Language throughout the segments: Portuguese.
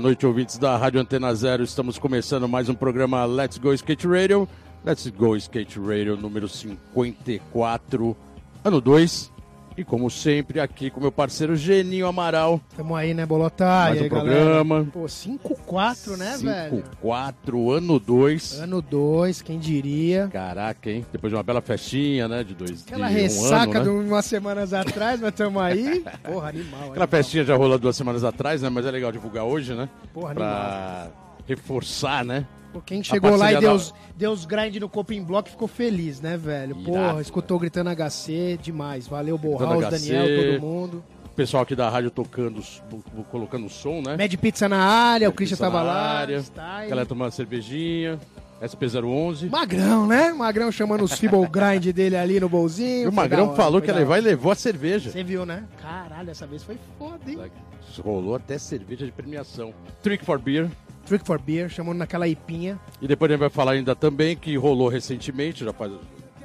noite, ouvintes da Rádio Antena Zero. Estamos começando mais um programa Let's Go Skate Radio. Let's Go Skate Radio número 54, ano 2. E como sempre, aqui com meu parceiro Geninho Amaral. Tamo aí, né, Bolota? Mais e aí, um programa. Galera? Pô, 5-4, né, velho? 5-4, ano 2. Ano 2, quem diria? Caraca, hein? Depois de uma bela festinha, né? De dois Aquela de ressaca um ano, de né? umas semanas atrás, mas tamo aí. Porra, animal. Aquela animal. festinha já rolou duas semanas atrás, né? Mas é legal divulgar hoje, né? Porra, animal. Pra reforçar, né? Quem chegou lá e deu da- os, deu os grind no Coping Block ficou feliz, né, velho? Irado, Porra, escutou gritando HC, demais. Valeu, Borraus, Daniel, todo mundo. O pessoal aqui da rádio tocando, colocando som, né? Mad Pizza na área, o Mad Christian Pizza tava lá. área. Galera tomando cervejinha. SP011. Magrão, né? Magrão chamando os Feeble Grind dele ali no bolzinho. E o Magrão hora, falou que ia levar e levou a cerveja. Você viu, né? Caralho, essa vez foi foda, hein? Rolou até cerveja de premiação. Trick for Beer. Trick for Beer, chamando naquela ipinha. E depois a gente vai falar ainda também que rolou recentemente, já faz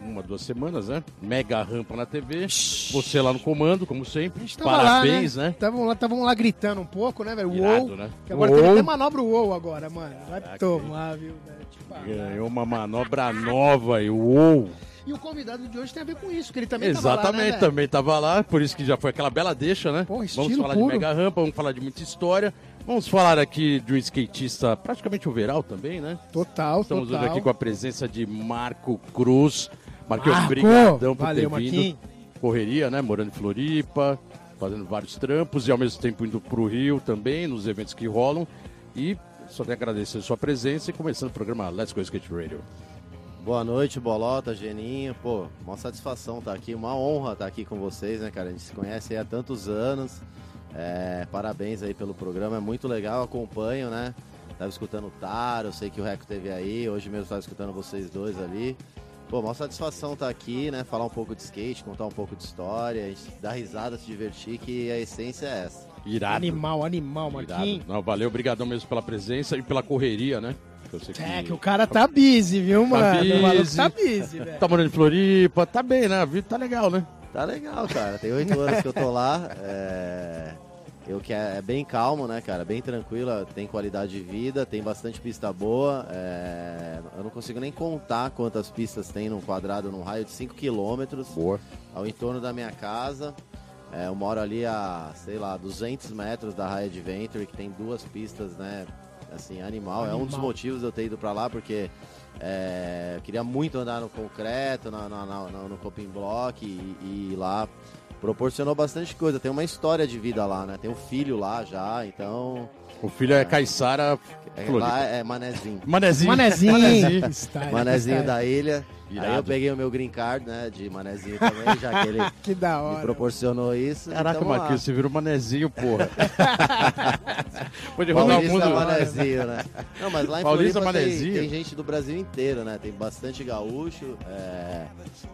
uma, duas semanas, né? Mega rampa na TV. Você lá no comando, como sempre. Parabéns, lá, né? né? Tavam lá, tavam lá gritando um pouco, né, velho? Uou. né? Que agora Uou. tem até manobra Uou agora, mano. Vai Caraca, tomar, viu, velho? Tipo, ah, Ganhou uma manobra nova e uou! E o convidado de hoje tem a ver com isso, que ele também Exatamente, tava lá, né, velho? também tava lá, por isso que já foi aquela bela deixa, né? Pô, vamos falar puro. de mega rampa, vamos falar de muita história. Vamos falar aqui de um skatista praticamente overall também, né? Total, Estamos total. hoje aqui com a presença de Marco Cruz. Marquinhos, Marco! brigadão por Valeu, ter vindo. Marquinhos. Correria, né? Morando em Floripa, fazendo vários trampos e ao mesmo tempo indo pro Rio também, nos eventos que rolam. E só tenho a agradecer a sua presença e começando o programa Let's Go Skate Radio. Boa noite, Bolota, Geninho. Pô, uma satisfação estar aqui, uma honra estar aqui com vocês, né, cara? A gente se conhece aí há tantos anos. É, parabéns aí pelo programa, é muito legal, acompanho, né? Tava escutando o Taro, eu sei que o Reco teve aí, hoje mesmo tava escutando vocês dois ali. Pô, uma satisfação estar aqui, né? Falar um pouco de skate, contar um pouco de história, a gente dar risada, se divertir, que a essência é essa. Irado. Animal, animal. Marquinhos. Não, valeu, obrigadão mesmo pela presença e pela correria, né? Sei É, que o cara tá busy, viu, mano? O maluco tá busy, velho. Tá morando em Floripa, tá bem, né? A vida tá legal, né? Tá legal, cara. Tem oito anos que eu tô lá. É... Eu que é, é bem calmo, né, cara? Bem tranquila, tem qualidade de vida, tem bastante pista boa. é, Eu não consigo nem contar quantas pistas tem num quadrado, num raio de 5 quilômetros Boa. ao entorno da minha casa. É, eu moro ali a, sei lá, 200 metros da Raia Adventure, que tem duas pistas, né? Assim, animal. É um dos Animal. motivos de eu ter ido pra lá, porque é, eu queria muito andar no concreto, na, na- na- no, no coping block e, e lá proporcionou bastante coisa. Tem uma história de vida lá, né? Tem um filho lá já, então. O filho é Caissara É, lá é Manezinho. Manezinho. Manezinho. Manezinho style. da ilha. Irado. Aí eu peguei o meu green card, né? De Manezinho também, já que ele Que da me hora. proporcionou isso. Caraca, então. Marquinhos, você virou manezinho, porra. Pode rodar o Paulista mundo. Manezinho, né? Não, mas lá em Paulista Floripa tem, tem gente do Brasil inteiro, né? Tem bastante gaúcho, é,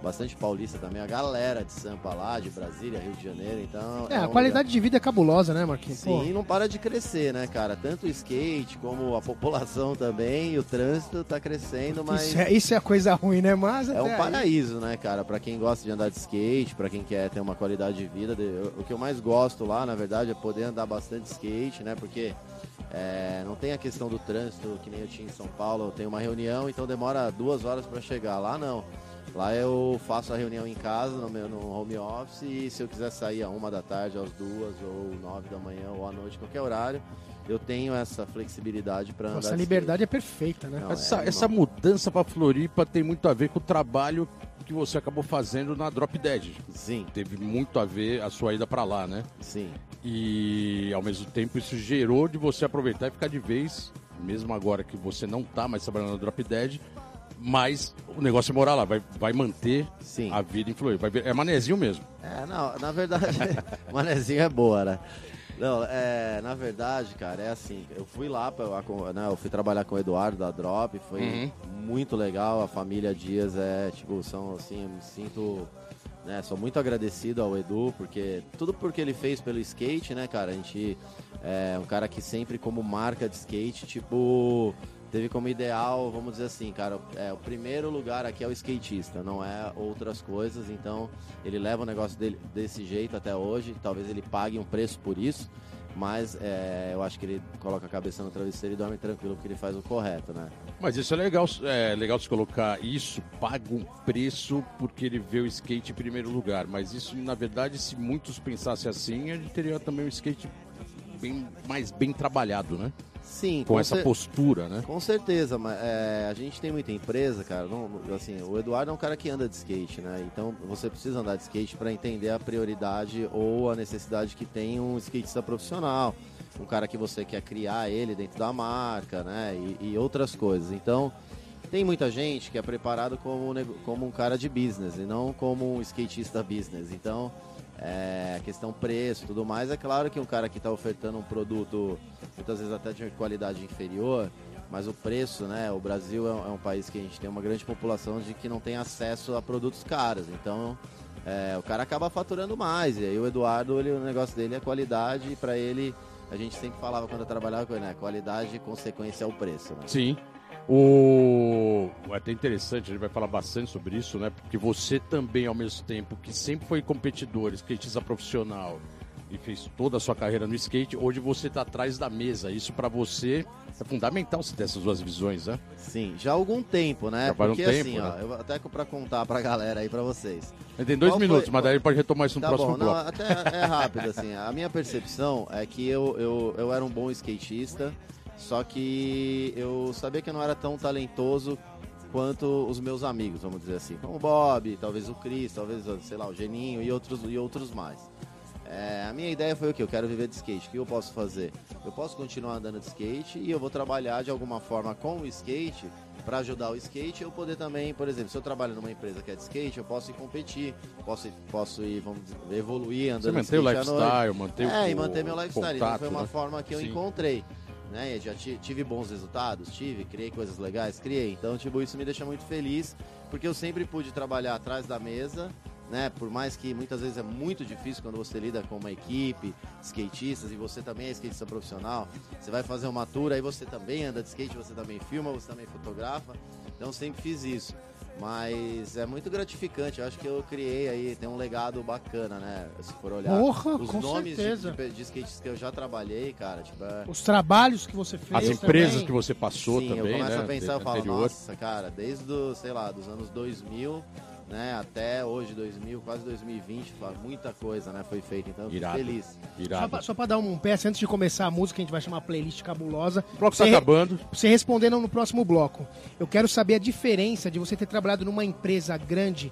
bastante paulista também. A galera de Sampa lá, de Brasília, Rio de Janeiro, então... É, a um qualidade de vida é cabulosa, né, Marquinhos? lugar- Sim, e não para de crescer, né, cara? Tanto o skate como a população também, e o trânsito tá crescendo, mas... isso, é, isso é coisa ruim, né? Mas É um aí- paraíso, né, cara? Pra quem gosta de andar de skate, pra quem quer ter uma qualidade de vida. O que eu mais gosto lá, na verdade, é poder andar bastante skate, né? Porque é, não tem a questão do trânsito que nem eu tinha em São Paulo. Eu tenho uma reunião, então demora duas horas pra chegar. Lá não. Lá eu faço a reunião em casa, no meu no home office, e se eu quiser sair a uma da tarde, às duas, ou nove da manhã, ou à noite, qualquer horário, eu tenho essa flexibilidade pra andar Nossa, a de liberdade é perfeita, né? Não, Essa, é essa mudança pra Floripa tem muito a ver com o trabalho que você acabou fazendo na Drop Dead. Sim, Teve muito a ver a sua ida pra lá, né? sim. E ao mesmo tempo isso gerou de você aproveitar e ficar de vez, mesmo agora que você não tá mais trabalhando na Drop Dead, mas o negócio é morar lá, vai, vai manter Sim. a vida Floripa. Vai é manezinho mesmo. É, não, na verdade, manezinho é boa, né? Não, é, na verdade, cara, é assim, eu fui lá, pra, né, eu fui trabalhar com o Eduardo da Drop, foi Uhum. muito legal, a família Dias é, tipo, são assim, eu me sinto, né, sou muito agradecido ao Edu, porque, tudo porque ele fez pelo skate, né, cara, a gente é um cara que sempre como marca de skate, tipo, teve como ideal, vamos dizer assim, cara, é, o primeiro lugar aqui é o skatista, não é outras coisas, então ele leva o negócio dele desse jeito até hoje, talvez ele pague um preço por isso, mas é, eu acho que ele coloca a cabeça no travesseiro e dorme tranquilo porque ele faz o correto, né? Mas isso é legal, é legal se colocar isso, paga um preço porque ele vê o skate em primeiro lugar. Mas isso, na verdade, se muitos pensassem assim, gente teria também um skate bem, mais bem trabalhado, né? Sim, com, com essa postura, né? Com certeza, mas é, a gente tem muita empresa, cara. Não, assim, o Eduardo é um cara que anda de skate, né? Então você precisa andar de skate para entender a prioridade ou a necessidade que tem um skatista profissional, um cara que você quer criar ele dentro da marca, né? E, e outras coisas. Então tem muita gente que é preparado como, como um cara de business e não como um skatista business. Então é, questão preço tudo mais. É claro que um cara que está ofertando um produto, muitas vezes até de qualidade inferior, mas o preço, né? O Brasil é um, é um, país que a gente tem uma grande população de que não tem acesso a produtos caros. Então, é, o cara acaba faturando mais. E aí o Eduardo, ele, o negócio dele é qualidade e para ele, a gente sempre falava quando eu trabalhava com ele, né? Qualidade e consequência é o preço. Né? Sim. O... É até interessante, a gente vai falar bastante sobre isso, né? Porque você também, ao mesmo tempo que sempre foi competidor, skatista profissional e fez toda a sua carreira no skate, hoje você está atrás da mesa. Isso para você é fundamental se ter essas duas visões, né? Sim, já há algum tempo, né? Já Porque um tempo, assim, né? ó, eu até para contar pra galera aí para vocês. Tem dois Qual minutos, foi... mas daí pode retomar isso no tá próximo bom, bloco. Não, até é rápido, assim. A minha percepção é que eu, eu, eu era um bom skatista só que eu sabia que eu não era tão talentoso quanto os meus amigos, vamos dizer assim. Como o Bob, talvez o Cris, talvez, sei lá, o Geninho e outros, e outros mais. É, a minha ideia foi o que? Eu quero viver de skate. O que eu posso fazer? Eu posso continuar andando de skate e eu vou trabalhar de alguma forma com o skate para ajudar o skate. Eu poder também, por exemplo, se eu trabalho numa empresa que é de skate, eu posso ir competir, posso, posso ir, vamos dizer, evoluir andando Você manter o lifestyle, manter é, o, e manter meu lifestyle. Contato, então foi uma né? forma que eu Sim. encontrei né? Já tive bons resultados, tive, criei coisas legais, criei. Então, tipo, isso me deixa muito feliz, porque eu sempre pude trabalhar atrás da mesa, né? Por mais que muitas vezes é muito difícil quando você lida com uma equipe, skatistas, e você também é skatista profissional, você vai fazer uma tour, aí você também anda de skate, você também filma, você também fotografa. Então, sempre fiz isso. Mas é muito gratificante. Eu acho que eu criei aí, tem um legado bacana, né? Se for olhar Porra, os nomes de, de, de skates que eu já trabalhei, cara. Tipo, é... Os trabalhos que você fez. As empresas também. que você passou Sim, também. Eu começo né? a pensar, e falo, nossa, cara, desde, do, sei lá, dos anos 2000 né, até hoje, 2000, quase 2020, muita coisa, né, foi feita, então eu fico feliz. Irado. Só, pra, só pra dar um peça, antes de começar a música, a gente vai chamar playlist cabulosa. O bloco tá acabando. Você respondendo no próximo bloco. Eu quero saber a diferença de você ter trabalhado numa empresa grande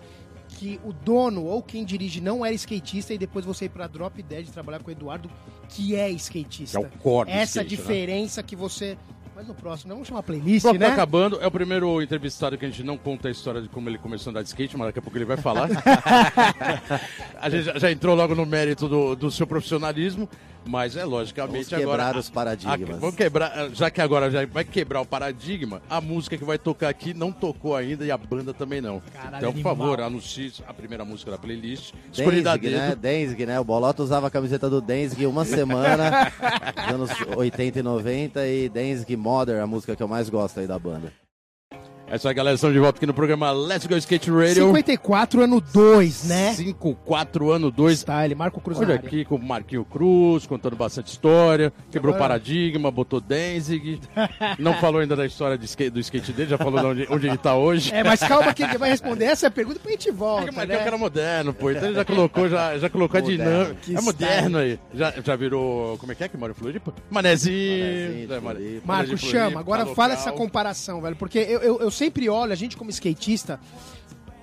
que o dono ou quem dirige não era skatista e depois você ir pra Drop Dead trabalhar com o Eduardo, que é skatista. é o core Essa skate, né? diferença né? que você mas no próximo, né? Vamos chamar playlist, Pronto, né? tá acabando. É o primeiro entrevistado que a gente não conta a história de como ele começou a andar de skate, mas daqui a pouco ele vai falar. a gente já, já, entrou logo no mérito do, do seu profissionalismo. Mas é logicamente vamos quebrar agora. os paradigmas. A, vamos quebrar, já que agora já vai quebrar o paradigma, a música que vai tocar aqui não tocou ainda e a banda também não. Caralho, então, por favor, anuncie a primeira música da playlist. Escolhida Denzig, né? Denzig, né? O Bolota usava a camiseta do Denzig uma semana, nos anos 80 e 90, e Denzig Mother, a música que eu mais gosto aí da banda. É isso aí, galera. Estamos de volta aqui no programa Let's Go Skate Radio. 54 ano 2, né? 54 ano 2. Style, Marco Cruz Olha aqui com o Marquinho Cruz, contando bastante história. Quebrou Agora... paradigma, botou Denzig. Não falou ainda da história skate, do skate dele, já falou de onde, onde ele está hoje. É, mas calma que ele vai responder essa pergunta pra gente volta, é, mas né? é um cara moderno, pô. Então ele já colocou, já, já colocou moderno. a dinâmica. É moderno aí. Já, já virou, como é que é que mora em Floripa? Manezinho. Manezinho é, Marco, chama. Agora fala essa comparação, velho. Porque eu, eu, eu sempre olho, a gente como skatista,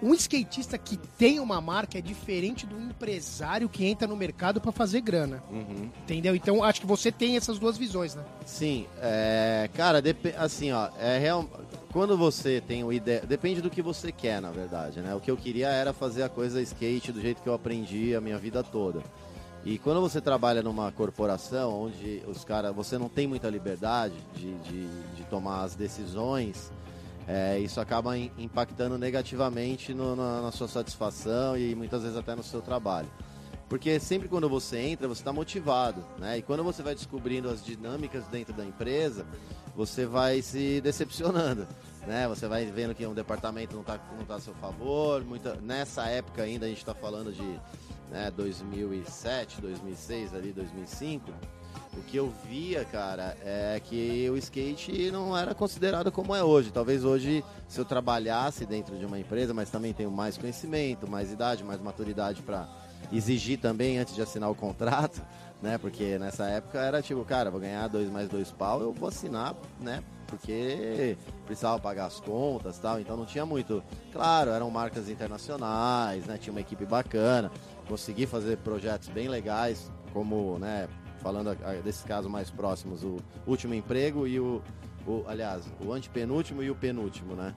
um skatista que tem uma marca é diferente do empresário que entra no mercado para fazer grana. Uhum. Entendeu? Então acho que você tem essas duas visões, né? Sim, é, cara, assim, ó, é real, quando você tem uma ideia, depende do que você quer, na verdade, né? O que eu queria era fazer a coisa skate do jeito que eu aprendi a minha vida toda. E quando você trabalha numa corporação onde os caras, você não tem muita liberdade de, de, de tomar as decisões, é, isso acaba impactando negativamente no, na, na, sua satisfação e muitas vezes até no seu trabalho. Porque sempre quando você entra, você está motivado, né? E quando você vai descobrindo as dinâmicas dentro da empresa, você vai se decepcionando, né? Você vai vendo que um departamento não está não tá a seu favor. Muita, nessa época ainda, a gente está falando de né, 2007, 2006, ali, 2005 o que eu via, cara, é que o skate não era considerado como é hoje. Talvez hoje, se eu trabalhasse dentro de uma empresa, mas também tenho mais conhecimento, mais idade, mais maturidade para exigir também antes de assinar o contrato, né? Porque nessa época era tipo, cara, vou ganhar dois mais dois pau, eu vou assinar, né? Porque precisava pagar as contas tal, então não tinha muito. Claro, eram marcas internacionais, né? Tinha uma equipe bacana, consegui fazer projetos bem legais, como, né, falando desses casos mais próximos, o último emprego e o, o aliás, o antepenúltimo e o penúltimo, né?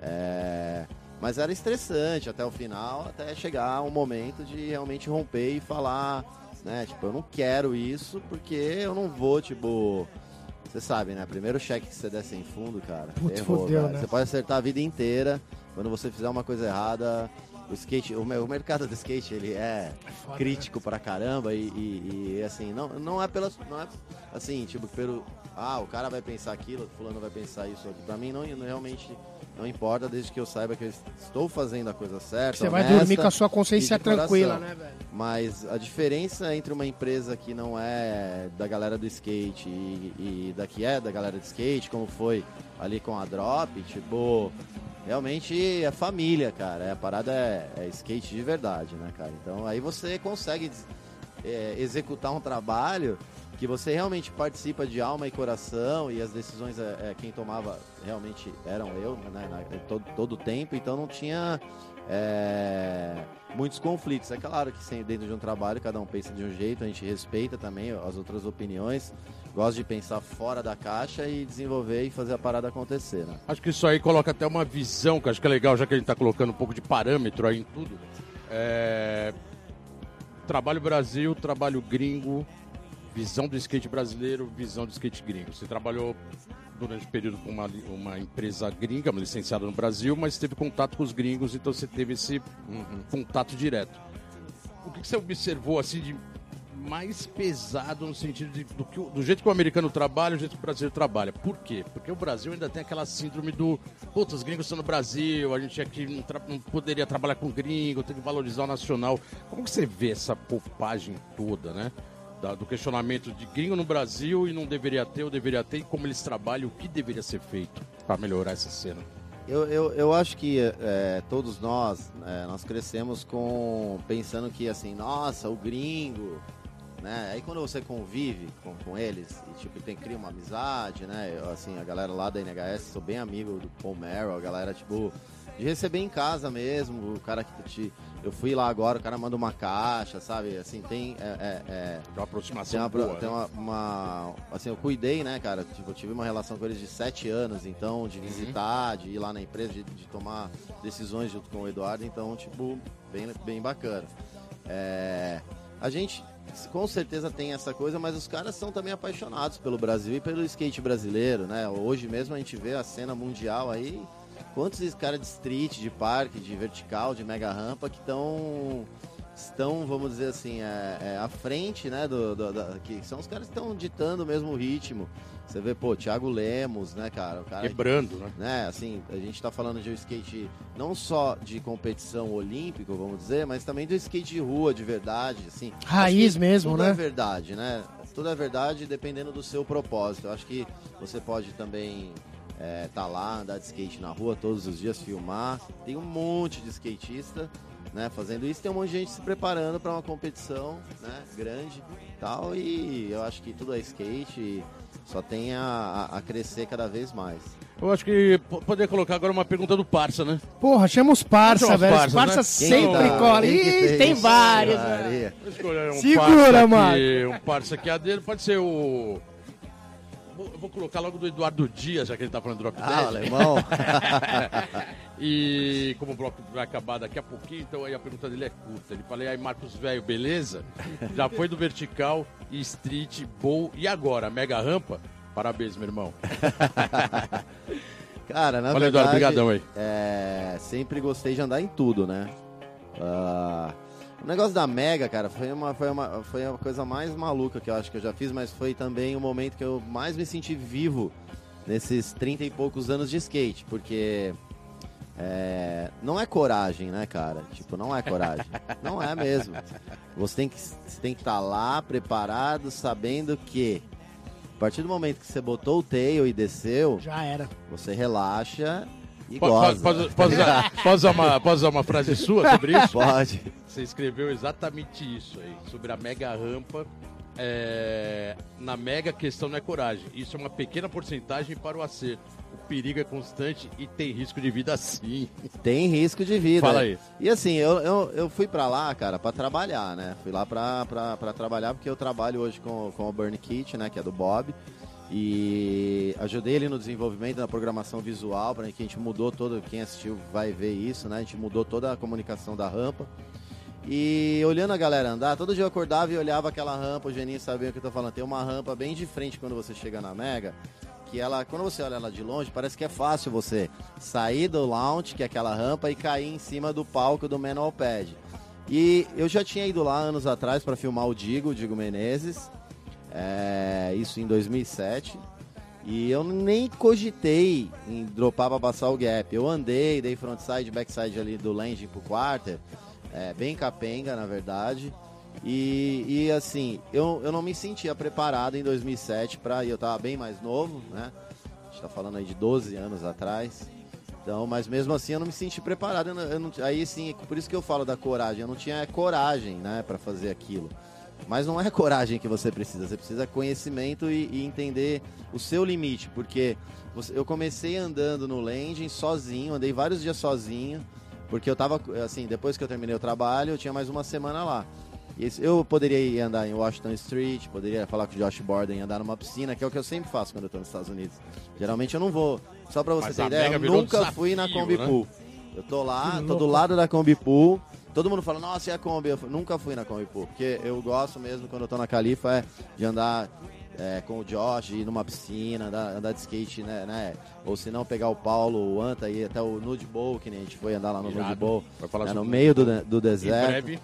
É, mas era estressante até o final, até chegar um momento de realmente romper e falar, né? Tipo, eu não quero isso porque eu não vou, tipo. Você sabe, né? Primeiro cheque que você der sem fundo, cara. Putz, errou, fodeu, cara. Né? Você pode acertar a vida inteira. Quando você fizer uma coisa errada, o skate, o, o mercado do skate ele é, é crítico né? pra caramba e, e, e, assim, não, não é pela. Não é assim, tipo, pelo. Ah, o cara vai pensar aquilo, o fulano vai pensar isso aqui. Pra mim não, não realmente não importa, desde que eu saiba que eu estou fazendo a coisa certa. Você vai dormir com a sua consciência tranquila, né, velho? Mas a diferença entre uma empresa que não é da galera do skate e, e da que é da galera do skate, como foi ali com a Drop, tipo, realmente é família, cara. É, a parada é, é, skate de verdade, né, cara? Então aí você consegue é, executar um trabalho que você realmente participa de alma e coração e as decisões é, é quem tomava realmente eram eu, né, todo, todo o tempo, então não tinha é, muitos conflitos. É claro que dentro de um trabalho cada um pensa de um jeito, a gente respeita também as outras opiniões, gosto de pensar fora da caixa e desenvolver e fazer a parada acontecer. Né? Acho que isso aí coloca até uma visão, que acho que é legal, já que a gente está colocando um pouco de parâmetro aí em tudo. É... Trabalho Brasil, trabalho gringo, visão do skate brasileiro, visão do skate gringo. Você trabalhou durante o período com uma, uma empresa gringa, licenciada no Brasil, mas teve contato com os gringos, então você teve esse um, contato direto. O que, que você observou assim de mais pesado no sentido de, do, que, do jeito que o americano trabalha, o jeito que o brasileiro trabalha. Por quê? Porque o Brasil ainda tem aquela síndrome do putz, os gringos estão no Brasil, a gente aqui não, não, poderia trabalhar com gringo, tem que valorizar o nacional. Como que você vê essa popagem toda, né? Da, do questionamento de gringo no Brasil e não deveria ter, ou deveria ter, e como eles trabalham, o que deveria ser feito para melhorar essa cena. Eu, eu, eu acho que é, todos nós, é, nós crescemos com pensando que assim, nossa, o gringo, né? Aí quando você convive com, com eles e tipo tem cria uma amizade, né? Eu, assim, a galera lá da NHS, sou bem amigo do Paul Merrill, a galera tipo de receber em casa mesmo, o cara que te eu fui lá agora, o cara manda uma caixa, sabe? Assim, tem. É, é, é uma aproximação. Tem, uma, boa, tem né? uma, uma, Assim, eu cuidei, né, cara? Tipo, eu tive uma relação com eles de sete anos, então, de uhum. visitar, de ir lá na empresa, de, de, tomar decisões junto com o Eduardo, então, tipo, bem, bem bacana. É, a gente com certeza tem essa coisa, mas os caras são também apaixonados pelo Brasil e pelo skate brasileiro, né? Hoje mesmo a gente vê a cena mundial aí, quantos caras de street, de parque, de vertical, de mega rampa que estão estão, vamos dizer assim, é, é, à frente, né, do, do, do, que são os caras que estão ditando o mesmo ritmo. Você vê, pô, Thiago Lemos, né, cara? cara Quebrando, né? né? Assim, a gente tá falando de um skate não só de competição olímpico, vamos dizer, mas também do skate de rua, de verdade, assim. Raiz mesmo, tudo né? Tudo é verdade, né? Tudo é verdade dependendo do seu propósito. Eu acho que você pode também é, tá lá, andar de skate na rua todos os dias, filmar. Tem um monte de skatista né, fazendo isso. Tem um monte de gente se preparando para uma competição né, grande tal. E eu acho que tudo é skate só tem a, a crescer cada vez mais. Eu acho que poder colocar agora uma pergunta do Parça, né? Porra, chama os Parça, velho. Parça, Parça né? sempre tá? cola. Ih, tem, vários, velho. Um Segura, mano. Um Parça aqui, a dele pode ser o eu vou colocar logo do Eduardo Dias, já que ele tá falando do Drop ah, alemão. e como o bloco vai acabar daqui a pouquinho, então aí a pergunta dele é curta. Ele falei, aí Marcos Velho, beleza? Já foi do vertical, street, bowl e agora, mega rampa? Parabéns, meu irmão. Cara, na Olha, verdade, Eduardo, obrigadão aí. É, sempre gostei de andar em tudo, né? Uh, o negócio da Mega, cara, foi uma, foi, uma, foi a coisa mais maluca que eu acho que eu já fiz, mas foi também o momento que eu mais me senti vivo nesses 30 e poucos anos de skate, porque é, não é coragem, né, cara? Tipo, não é coragem. não é mesmo. Você tem que você tem que estar tá lá preparado, sabendo que a partir do momento que você botou o tail e desceu, já era. Você relaxa e pode, goza. Pode, pode, usar, pode, usar uma, pode usar uma frase sua sobre isso? Pode. Você escreveu exatamente isso aí, sobre a mega rampa. É, na mega, questão não é coragem. Isso é uma pequena porcentagem para o acerto o perigo é constante e tem risco de vida sim. Tem risco de vida. Fala aí. E assim, eu, eu, eu fui para lá, cara, para trabalhar, né? Fui lá para trabalhar porque eu trabalho hoje com, com o Burn Kit, né? Que é do Bob. E ajudei ele no desenvolvimento da programação visual, para que a gente mudou todo, quem assistiu vai ver isso, né? A gente mudou toda a comunicação da rampa. E olhando a galera andar, todo dia eu acordava e olhava aquela rampa, o Geninho sabia o que eu tô falando. Tem uma rampa bem de frente quando você chega na Mega, que ela, quando você olha ela de longe, parece que é fácil você sair do launch, que é aquela rampa, e cair em cima do palco do manual pad. E eu já tinha ido lá anos atrás para filmar o Digo, o Digo Menezes, é, isso em 2007. E eu nem cogitei em dropar para passar o gap. Eu andei, dei frontside, backside ali do landing pro quarter, é, bem capenga na verdade. E, e assim, eu, eu não me sentia preparado em 2007 para eu tava bem mais novo, né? A gente tá falando aí de 12 anos atrás. Então, mas mesmo assim eu não me senti preparado. Eu não, eu não, aí sim, por isso que eu falo da coragem. Eu não tinha coragem, né, para fazer aquilo. Mas não é coragem que você precisa, você precisa conhecimento e, e entender o seu limite, porque você, eu comecei andando no landing sozinho, andei vários dias sozinho, porque eu tava assim, depois que eu terminei o trabalho, eu tinha mais uma semana lá. Eu poderia ir andar em Washington Street, poderia falar com o Josh Borden e andar numa piscina, que é o que eu sempre faço quando eu tô nos Estados Unidos. Geralmente eu não vou. Só pra você Mas ter ideia, eu nunca desafio, fui na Combi né? Pool. Eu tô lá, tô do lado da Combi Pool. Todo mundo fala, nossa, e a Kombi? Eu nunca fui na Kombi Pool, porque eu gosto mesmo, quando eu tô na Califa, é de andar é, com o Josh, ir numa piscina, andar, andar de skate, né, né? Ou se não, pegar o Paulo, o Anta, ir até o Nude Bowl, que nem a gente foi andar lá no Irado. Nude Bowl, né, no meio do, do deserto.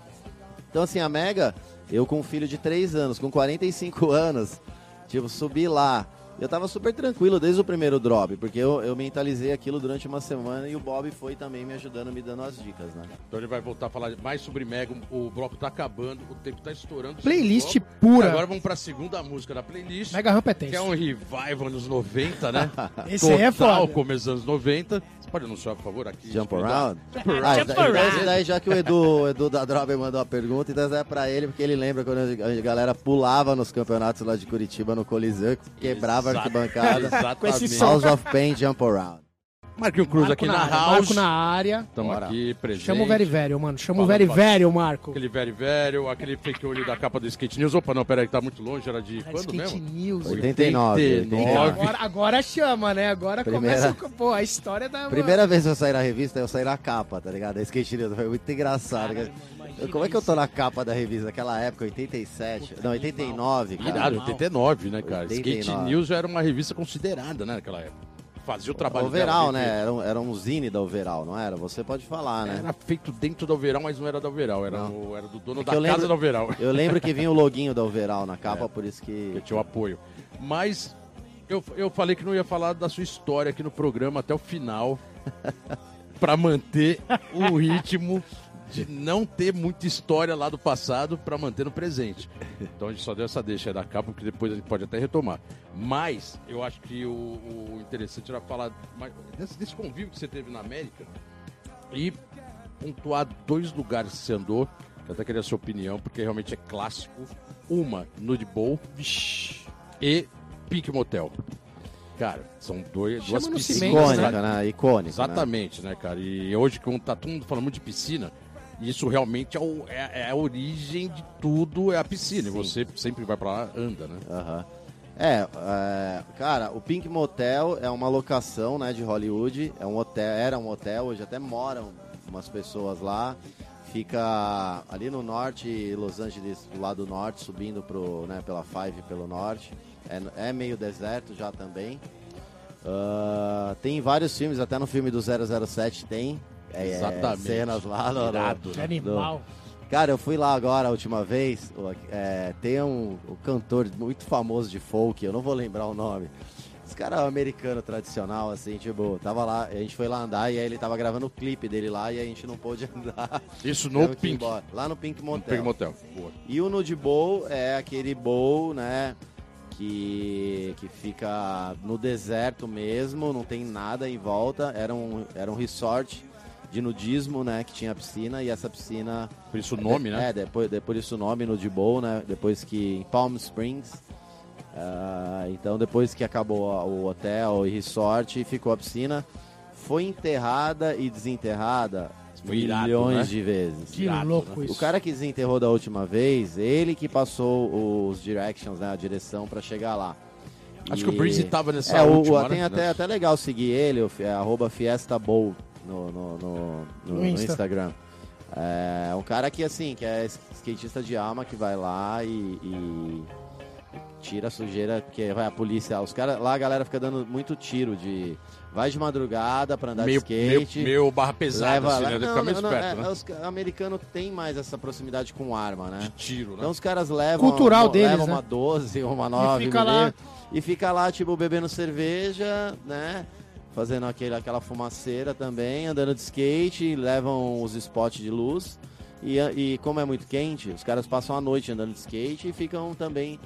Então, assim, a Mega, eu com um filho de 3 anos, com 45 anos, tipo, subi lá. Eu tava super tranquilo desde o primeiro drop, porque eu, eu mentalizei aquilo durante uma semana e o Bob foi também me ajudando, me dando as dicas, né? Então ele vai voltar a falar mais sobre Mega, o bloco tá acabando, o tempo tá estourando. Playlist pura. Agora vamos pra segunda música da playlist. Mega Ramp é tenso. Que é um revival nos 90, né? Esse Total, aí é foda. começo dos anos 90. Você pode anunciar, por favor, aqui? Jump Around? Jump Around. Ah, Jump então, around. daí, já que o Edu, Edu da Drober mandou a pergunta, então é pra ele, porque ele lembra quando a galera pulava nos campeonatos lá de Curitiba, no Coliseu, quebrava Exato. arquibancada. Exatamente. Com esse House of Pain Jump Around. Marquinhos Cruz aqui na, na House. Marco na área. Estamos aqui presente. Chama o Very Velho, mano. Chama o Very Velho, Marco. Aquele Very Velho, aquele fake olho da capa do Skate News. Opa, não, peraí, que tá muito longe. Era de era quando Skate mesmo? News. 89. 89. Agora, agora chama, né? Agora Primeira... começa pô, a história da... Primeira vez que eu saí na revista, eu saí na capa, tá ligado? A Skate News. Foi muito engraçado. Cara, como é que eu tô na capa da revista naquela época, 87? Não, 89, cara. Irado, 89, né, cara? 89. Skate News era uma revista considerada, né, naquela época fazia o trabalho Overall, né? Era um, era um zine da Overall, não era? Você pode falar, né? Era feito dentro da Overall, mas não era da Overall. Era, no, era do dono é da casa lembro, da Overall. Eu lembro que vinha o loginho da Overall na capa, é, por isso que... Que tinha o apoio. Mas eu, eu falei que não ia falar da sua história aqui no programa até o final. para manter o ritmo de não ter muita história lá do passado para manter no presente. Então a gente só deu essa deixa aí da capa, porque depois a gente pode até retomar. Mas eu acho que o, o interessante era falar desse, desse convívio que você teve na América e pontuar dois lugares que você andou. Eu até queria a sua opinião, porque realmente é clássico. Uma, Nude Bowl e Pink Motel. Cara, são dois, duas piscinas. Icônica, né? Icônica. Exatamente, né? né, cara? E hoje, quando tá todo mundo falando muito de piscina, isso realmente é, o, é, é, a origem de tudo, é a piscina. Sim. E você sempre vai para lá, anda, né? Uhum. É, é, cara, o Pink Motel é uma locação, né, de Hollywood. É um hotel, era um hotel, hoje até moram umas pessoas lá. Fica ali no norte, Los Angeles, do lado norte, subindo pro, né, pela Five pelo norte. É, é meio deserto já também. Uh, tem vários filmes, até no filme do 007 tem. É, é, Exatamente. cenas lá no, Irado, no, animal. No... Cara, eu fui lá agora a última vez. É, tem um, um cantor muito famoso de folk, eu não vou lembrar o nome. Esse cara é um americano tradicional, assim, tipo, tava lá, a gente foi lá andar e aí ele tava gravando o clipe dele lá e a gente não pôde andar. Isso no Pink. Lá no Pink Motel. No Pink Motel. Boa. E o Nude Bowl é aquele bowl, né? Que, que fica no deserto mesmo, não tem nada em volta. Era um, era um resort de nudismo, né? Que tinha piscina e essa piscina. Por isso o nome, é, né? É, depois, depois isso o nome Nude Bowl, né? Depois que em Palm Springs. Uh, então depois que acabou o hotel e resort ficou a piscina, foi enterrada e desenterrada foi milhões irado, né? de vezes. Que irado, louco né? isso. O cara que desenterrou da última vez, ele que passou os directions, né, a direção para chegar lá. Acho e... que o Breezy tava nessa é, última, o, Tem né? até, até legal seguir ele, é, arroba Fiesta Bowl no, no, no, no, no Insta. Instagram. É um cara que, assim, que é skatista de alma, que vai lá e, e tira a sujeira, porque vai a polícia, os caras, lá a galera fica dando muito tiro de vai de madrugada para andar meio, de skate. Meio, meio barra pesada, leva, assim, né? Não, não, não, é, né? Os americanos têm mais essa proximidade com arma, né? De tiro, né? Então os caras levam, Cultural uma, deles, levam né? uma 12, uma 9 e fica lá e fica lá tipo bebendo cerveja, né? Fazendo aquele, aquela fumaceira também, andando de skate, levam os spots de luz. E, e como é muito quente, os caras passam a noite andando de skate e ficam também.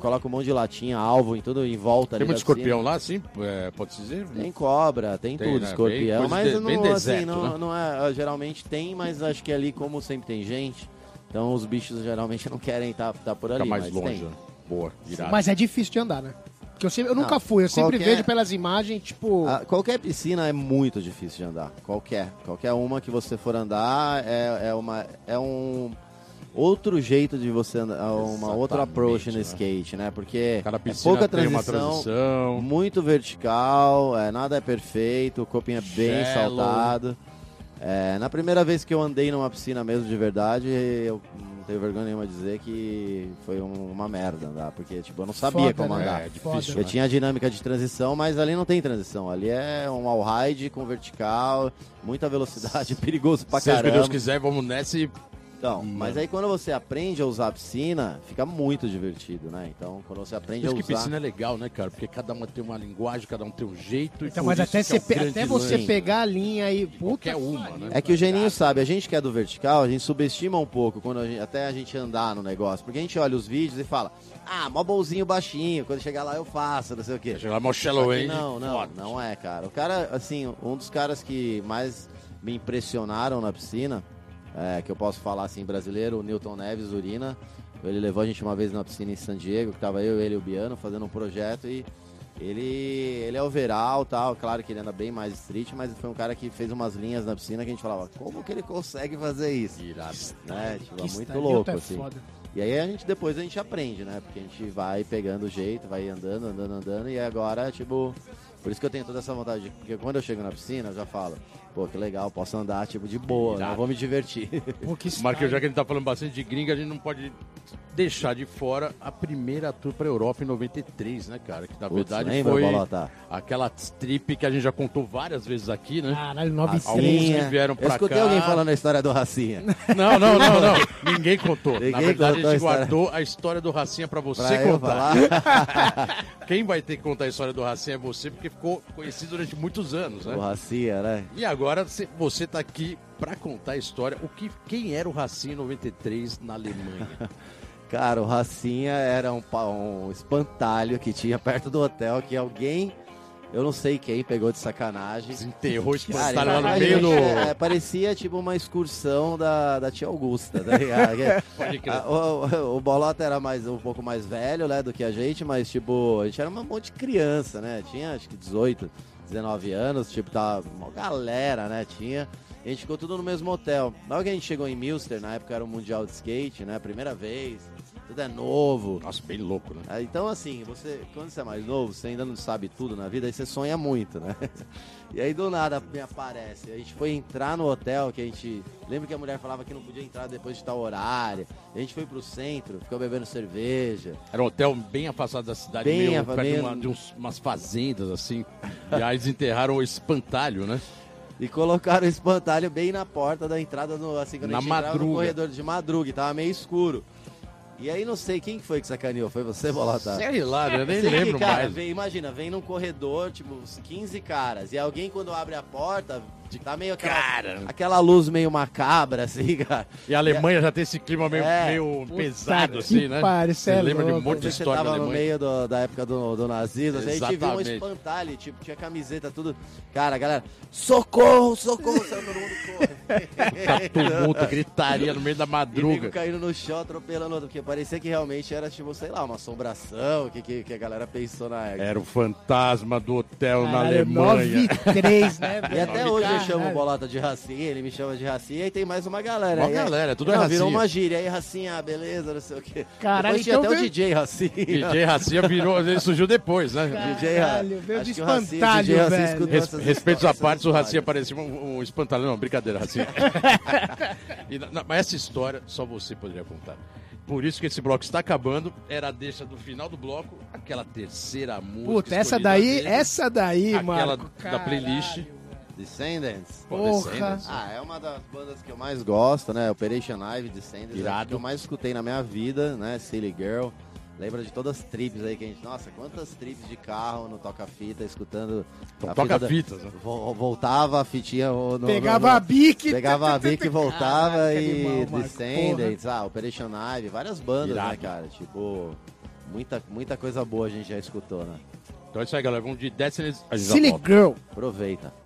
Colocam um monte de latinha, alvo em tudo em volta. Tem muito escorpião lá, sim? É, pode dizer? Tem cobra, tem, tem tudo, né? escorpião. mas de, não, deserto, assim, não, né? não é. Geralmente tem, mas acho que ali, como sempre tem gente, então os bichos geralmente não querem estar tá, tá por ali. Fica mais longe, né? Boa, virado. Mas é difícil de andar, né? Porque eu, sempre, eu nunca fui, eu sempre qualquer, vejo pelas imagens, tipo. A, qualquer piscina é muito difícil de andar. Qualquer. Qualquer uma que você for andar é, é, uma, é um outro jeito de você andar, é uma outra approach no né? skate, né? Porque é pouca transição, transição, muito vertical, é, nada é perfeito, o copinho é bem Shallow. saltado. É, na primeira vez que eu andei numa piscina mesmo de verdade, eu não tenho vergonha nenhuma de dizer que foi um, uma merda andar, porque tipo, eu não sabia Foda, como né? andar. É, difícil, eu né? tinha a dinâmica de transição, mas ali não tem transição. Ali é um all ride com vertical, muita velocidade, perigoso pra caramba. Se Deus quiser, vamos nessa e então, hum, mas aí quando você aprende a usar a piscina, fica muito divertido, né? Então, quando você aprende a usar... que piscina é legal, né, cara? Porque cada uma tem uma linguagem, cada um tem um jeito. Então, mas até, você, é até você pegar a linha e... Qualquer uma, né? É que o Geninho sabe, a gente que é do vertical, a gente subestima um pouco quando a gente, até a gente andar no negócio. Porque a gente olha os vídeos e fala, ah, mó bolzinho baixinho, quando chegar lá eu faço, não sei o quê. Chegar lá, mó shallow Não, não, forte. não é, cara. O cara, assim, um dos caras que mais me impressionaram na piscina é, que eu posso falar assim, brasileiro, o Newton Neves, Urina. Ele levou a gente uma vez na piscina em San Diego, que tava eu, ele e o Biano fazendo um projeto e ele, ele é overall tal, claro que ele anda bem mais street, mas foi um cara que fez umas linhas na piscina que a gente falava, como que ele consegue fazer isso? Irado. Né? Tipo, é muito louco, é assim. Foda. E aí a gente depois a gente aprende, né? Porque a gente vai pegando o jeito, vai andando, andando, andando, e agora, tipo, por isso que eu tenho toda essa vontade, porque quando eu chego na piscina, eu já falo, pô, que legal, posso andar, tipo, de boa, né? vou me divertir. Pô, Marquinhos, já que a gente tá falando bastante de gringa, a gente não pode deixar de fora a primeira tour pra Europa em 93, né, cara? Que na Putz, verdade lembra, foi Bolota? aquela trip que a gente já contou várias vezes aqui, né? Caralho, 93. Alguns que vieram pra eu escutei cá. alguém falando a história do Racinha. Não, não, não, não. Ninguém contou. Ninguém na verdade, contou a gente a guardou a história do Racinha pra você pra contar. Quem vai ter que contar a história do Racinha é você, porque ficou conhecido durante muitos anos, né? O Racinha, né? E agora você tá aqui para contar a história, o que, quem era o Racinha em 93 na Alemanha? Cara, o Racinha era um, um espantalho que tinha perto do hotel que alguém eu não sei quem pegou de sacanagem. Desenterrou o espantalho lá no meio do... É, parecia tipo uma excursão da, da tia Augusta, tá ligado? o, o, Bolota era mais, um pouco mais velho, né, do que a gente, mas tipo, a gente era um monte de criança, né? Tinha acho que 18, 19 anos, tipo, tava uma galera, né? Tinha. A gente ficou tudo no mesmo hotel. Na hora que a gente chegou em Milster, na época era o Mundial de Skate, né? Primeira vez, tudo é novo. Nossa, bem louco, né? Ah, então, assim, você, quando você é mais novo, você ainda não sabe tudo na vida, aí você sonha muito, né? E aí do nada me aparece. A gente foi entrar no hotel, que a gente. Lembra que a mulher falava que não podia entrar depois de tal horário. A gente foi pro centro, ficou bebendo cerveja. Era um hotel bem afastado da cidade, bem meio, perto de, uma, de uns, umas fazendas, assim. e aí eles enterraram o espantalho, né? E colocaram o espantalho bem na porta da entrada, no, assim, quando na a gente madruga. no corredor de madruga, tava meio escuro. E aí não sei quem foi que sacaneou, foi você, Bolota? Sei lá, eu nem lembro que, cara, mais. Vem, imagina, vem num corredor, tipo, uns 15 caras, e alguém quando abre a porta, Tá meio aquela, cara. aquela luz meio macabra, assim, cara. E a Alemanha e já tem esse clima meio, é. meio pesado, assim, né? Pare, você é lembra de um monte de história Você tava no meio do, da época do, do nazismo, assim, a gente viu um espantalho, tipo, tinha camiseta, tudo. Cara, galera, socorro, socorro, saiu todo mundo corre. tá tumulto, gritaria no meio da madruga. E caindo no chão, atropelando outro, porque parecia que realmente era, tipo, sei lá, uma assombração, que, que, que a galera pensou na época. Era o fantasma do hotel na Alemanha. 9 né? E até hoje eu chamo Bolota de Racinha, ele me chama de Racinha, e tem mais uma galera. Uma aí, galera, tudo não, é Racinha. Virou uma gíria, aí Racinha, beleza, não sei o quê. Caralho, depois tinha então até veio... o DJ Racinha. DJ Racinha virou, ele surgiu depois, né? Caralho, DJ Racinha. Veio de espantalho, velho. Res, Respeitos à parte, o Racinha parecia um, um espantalho. Não, brincadeira, Racinha. e, não, mas essa história só você poderia contar. Por isso que esse bloco está acabando. Era a deixa do final do bloco, aquela terceira música. Puta, essa daí, dele, essa daí, mano. Aquela da playlist. Descendants. Porra. Descendants. Ah, é uma das bandas que eu mais gosto, né? Operation Ivy, Descendants. Irado. É que eu mais escutei na minha vida, né? Silly Girl. Lembra de todas as trips aí que a gente. Nossa, quantas trips de carro no toca-fita, escutando. Toca-fitas, né? Voltava a fitinha. No, pegava no, no, a bique. Pegava a bique e voltava Caraca, e. Animal, Descendants, ah, Operation Ivy, várias bandas, né, Irado. né, cara? Tipo. Muita, muita coisa boa a gente já escutou, né? Então é isso aí, galera. Vamos de Descendants. Silly Girl. Aproveita.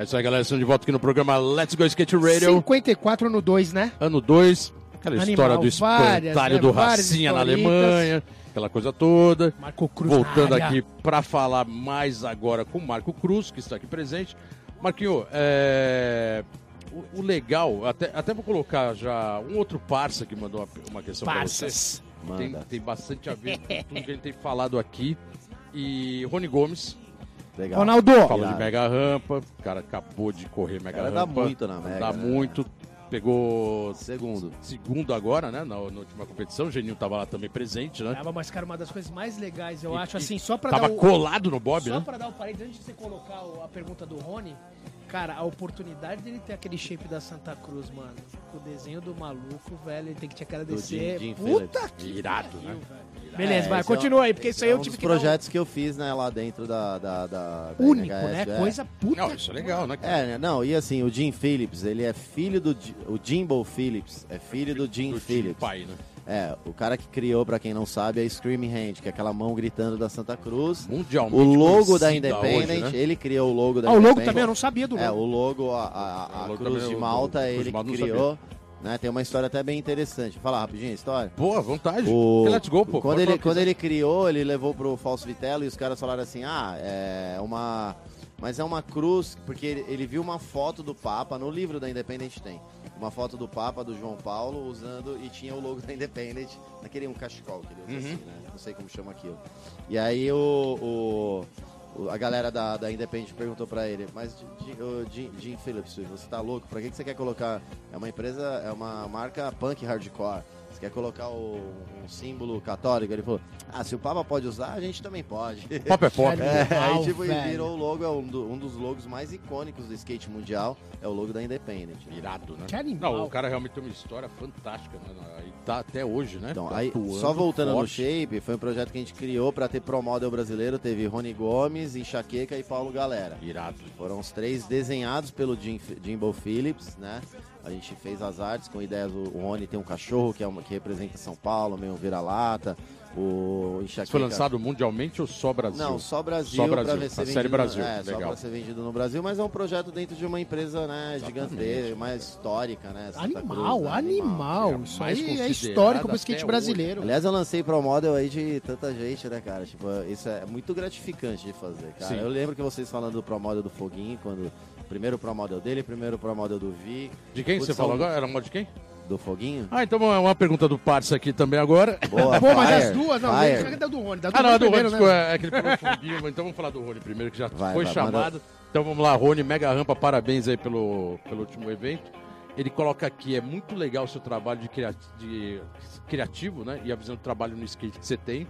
É isso aí, galera. Estamos de volta aqui no programa Let's Go Skate Radio. 54 ano 2, né? Ano 2. Aquela Animal, história do espantalho várias, né? do Racinha na Alemanha. Aquela coisa toda. Marco Cruz. Voltando aqui para falar mais agora com o Marco Cruz, que está aqui presente. Marquinho, é... o, o, legal, até, até vou colocar já um outro parça que mandou uma, uma questão para você. Tem, tem bastante a ver com tudo que a gente tem falado aqui. E Rony Gomes, Legal. Ronaldo! Falou de mega rampa, o cara acabou de correr mega rampa. Dá muito na mega. Dá né? muito. Pegou segundo. Segundo agora, né? Na, na, última competição. O Geninho tava lá também presente, né? Tava, mas, cara, uma das coisas mais legais, eu e, acho, assim, só pra tava dar. Tava colado no Bob, só né? Só pra dar o parede, antes de você colocar a pergunta do Rony, Cara, a oportunidade dele ter aquele shape da Santa Cruz, mano. O desenho do maluco, velho, ele tem que te agradecer. Jim, Jim Puta que irado, né? Beleza, é, vai, continua é um, aí, porque isso aí é eu tive um que. projetos que eu fiz, né, lá dentro da. da, da, da Único, NHS, né? É. Coisa puta. Não, isso é legal, né? Cara? É, né, não, e assim, o Jim Phillips, ele é filho do. O Jimbo Phillips, é filho do Jim do Phillips. Jim pai, né? É, o cara que criou, para quem não sabe, é Screaming Hand, que é aquela mão gritando da Santa Cruz. Mundialmente. O logo da Independent, hoje, né? ele criou o logo da ah, Independent. o logo também, eu não sabia do logo. É, o logo, a, a, a logo Cruz de Malta, ele que criou. Né, tem uma história até bem interessante. Vou falar rapidinho a história. Boa, vontade. O... Let's go, pô. Quando, ele, quando ele criou, ele levou pro Falso Vitello e os caras falaram assim: ah, é uma. Mas é uma cruz, porque ele, ele viu uma foto do Papa, no livro da Independent tem uma foto do Papa, do João Paulo, usando e tinha o logo da Independent, naquele um cachecol que ele usa uhum. assim, né? Não sei como chama aquilo. E aí o, o a galera da, da Independent perguntou para ele, mas Jim, Jim Phillips, você tá louco? Pra que, que você quer colocar? É uma empresa, é uma marca punk hardcore. Você quer colocar o, um símbolo católico? Ele falou, ah, se o Papa pode usar, a gente também pode. Pop é pop. É, aí tipo, virou o logo, é um, do, um, dos logos mais icônicos do skate mundial, é o logo da Independent. Irado, né? Animal. Não, o cara realmente tem uma história fantástica, né? E tá até hoje, né? Então, tá aí, só voltando forte. no Shape, foi um projeto que a gente criou para ter pro model brasileiro, teve Rony Gomes, Enxaqueca e Paulo Galera. Irado. Foram os três desenhados pelo Jim, Jimbo Phillips, né? A gente fez as artes com ideias. O Rony tem um cachorro que, é uma, que representa São Paulo, meio vira-lata. O Enxaqueca... Foi lançado mundialmente ou só Brasil? Não, só Brasil. Só Brasil. Pra ser a série Brasil. No, é, Legal. só pra ser vendido no Brasil, mas é um projeto dentro de uma empresa né, gigantesca, mais histórica, né? Santa animal, Cruz, né? animal. animal. Isso aí é histórico pro skate brasileiro. Aliás, eu lancei pro model aí de tanta gente, né, cara? Tipo, isso é muito gratificante de fazer, cara. Sim. Eu lembro que vocês falando do pro model do Foguinho, quando Primeiro Pro Model dele, primeiro Pro Model do Vi. De quem você falou agora? Era um de quem? Do Foguinho. Ah, então é uma pergunta do Parça aqui também agora. Boa, Pô, mas as duas, não, fire. da do Rony. Da do ah, não, a do Rony, né? é aquele Foguinho. Então vamos falar do Rony primeiro, que já vai, foi vai, chamado. Manda... Então vamos lá, Rony, mega rampa, parabéns aí pelo, pelo último evento. Ele coloca aqui, é muito legal o seu trabalho de, criati de criativo, né? E a visão do trabalho no skate que você tem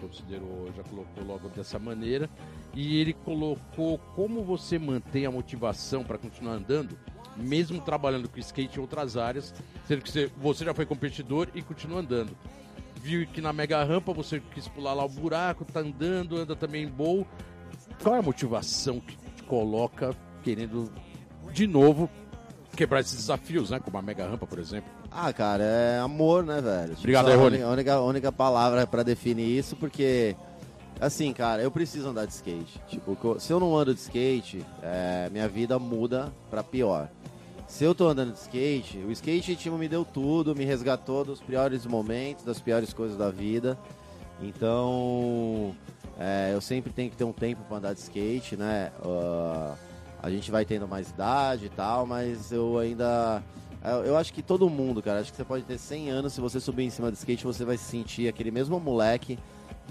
considerou, já colocou logo dessa maneira. E ele colocou como você mantém a motivação para continuar andando, mesmo trabalhando com skate em outras áreas, sendo que você, já foi competidor e continua andando. Viu que na mega rampa você quis pular lá o buraco, tá andando, anda também em bowl. Qual é a motivação que te coloca querendo de novo quebrar esses desafios, né? Como a mega rampa, por exemplo? Ah, cara, é amor, né, velho? Obrigado, Rony. A única, a única palavra para definir isso, porque Assim, cara, eu preciso andar de skate. Tipo, se eu não ando de skate, é, minha vida muda pra pior. Se eu tô andando de skate, o skate tipo, me deu tudo, me resgatou dos piores momentos, das piores coisas da vida. Então, é, eu sempre tenho que ter um tempo para andar de skate, né? Uh, a gente vai tendo mais idade e tal, mas eu ainda. Eu acho que todo mundo, cara, acho que você pode ter 100 anos, se você subir em cima do skate, você vai se sentir aquele mesmo moleque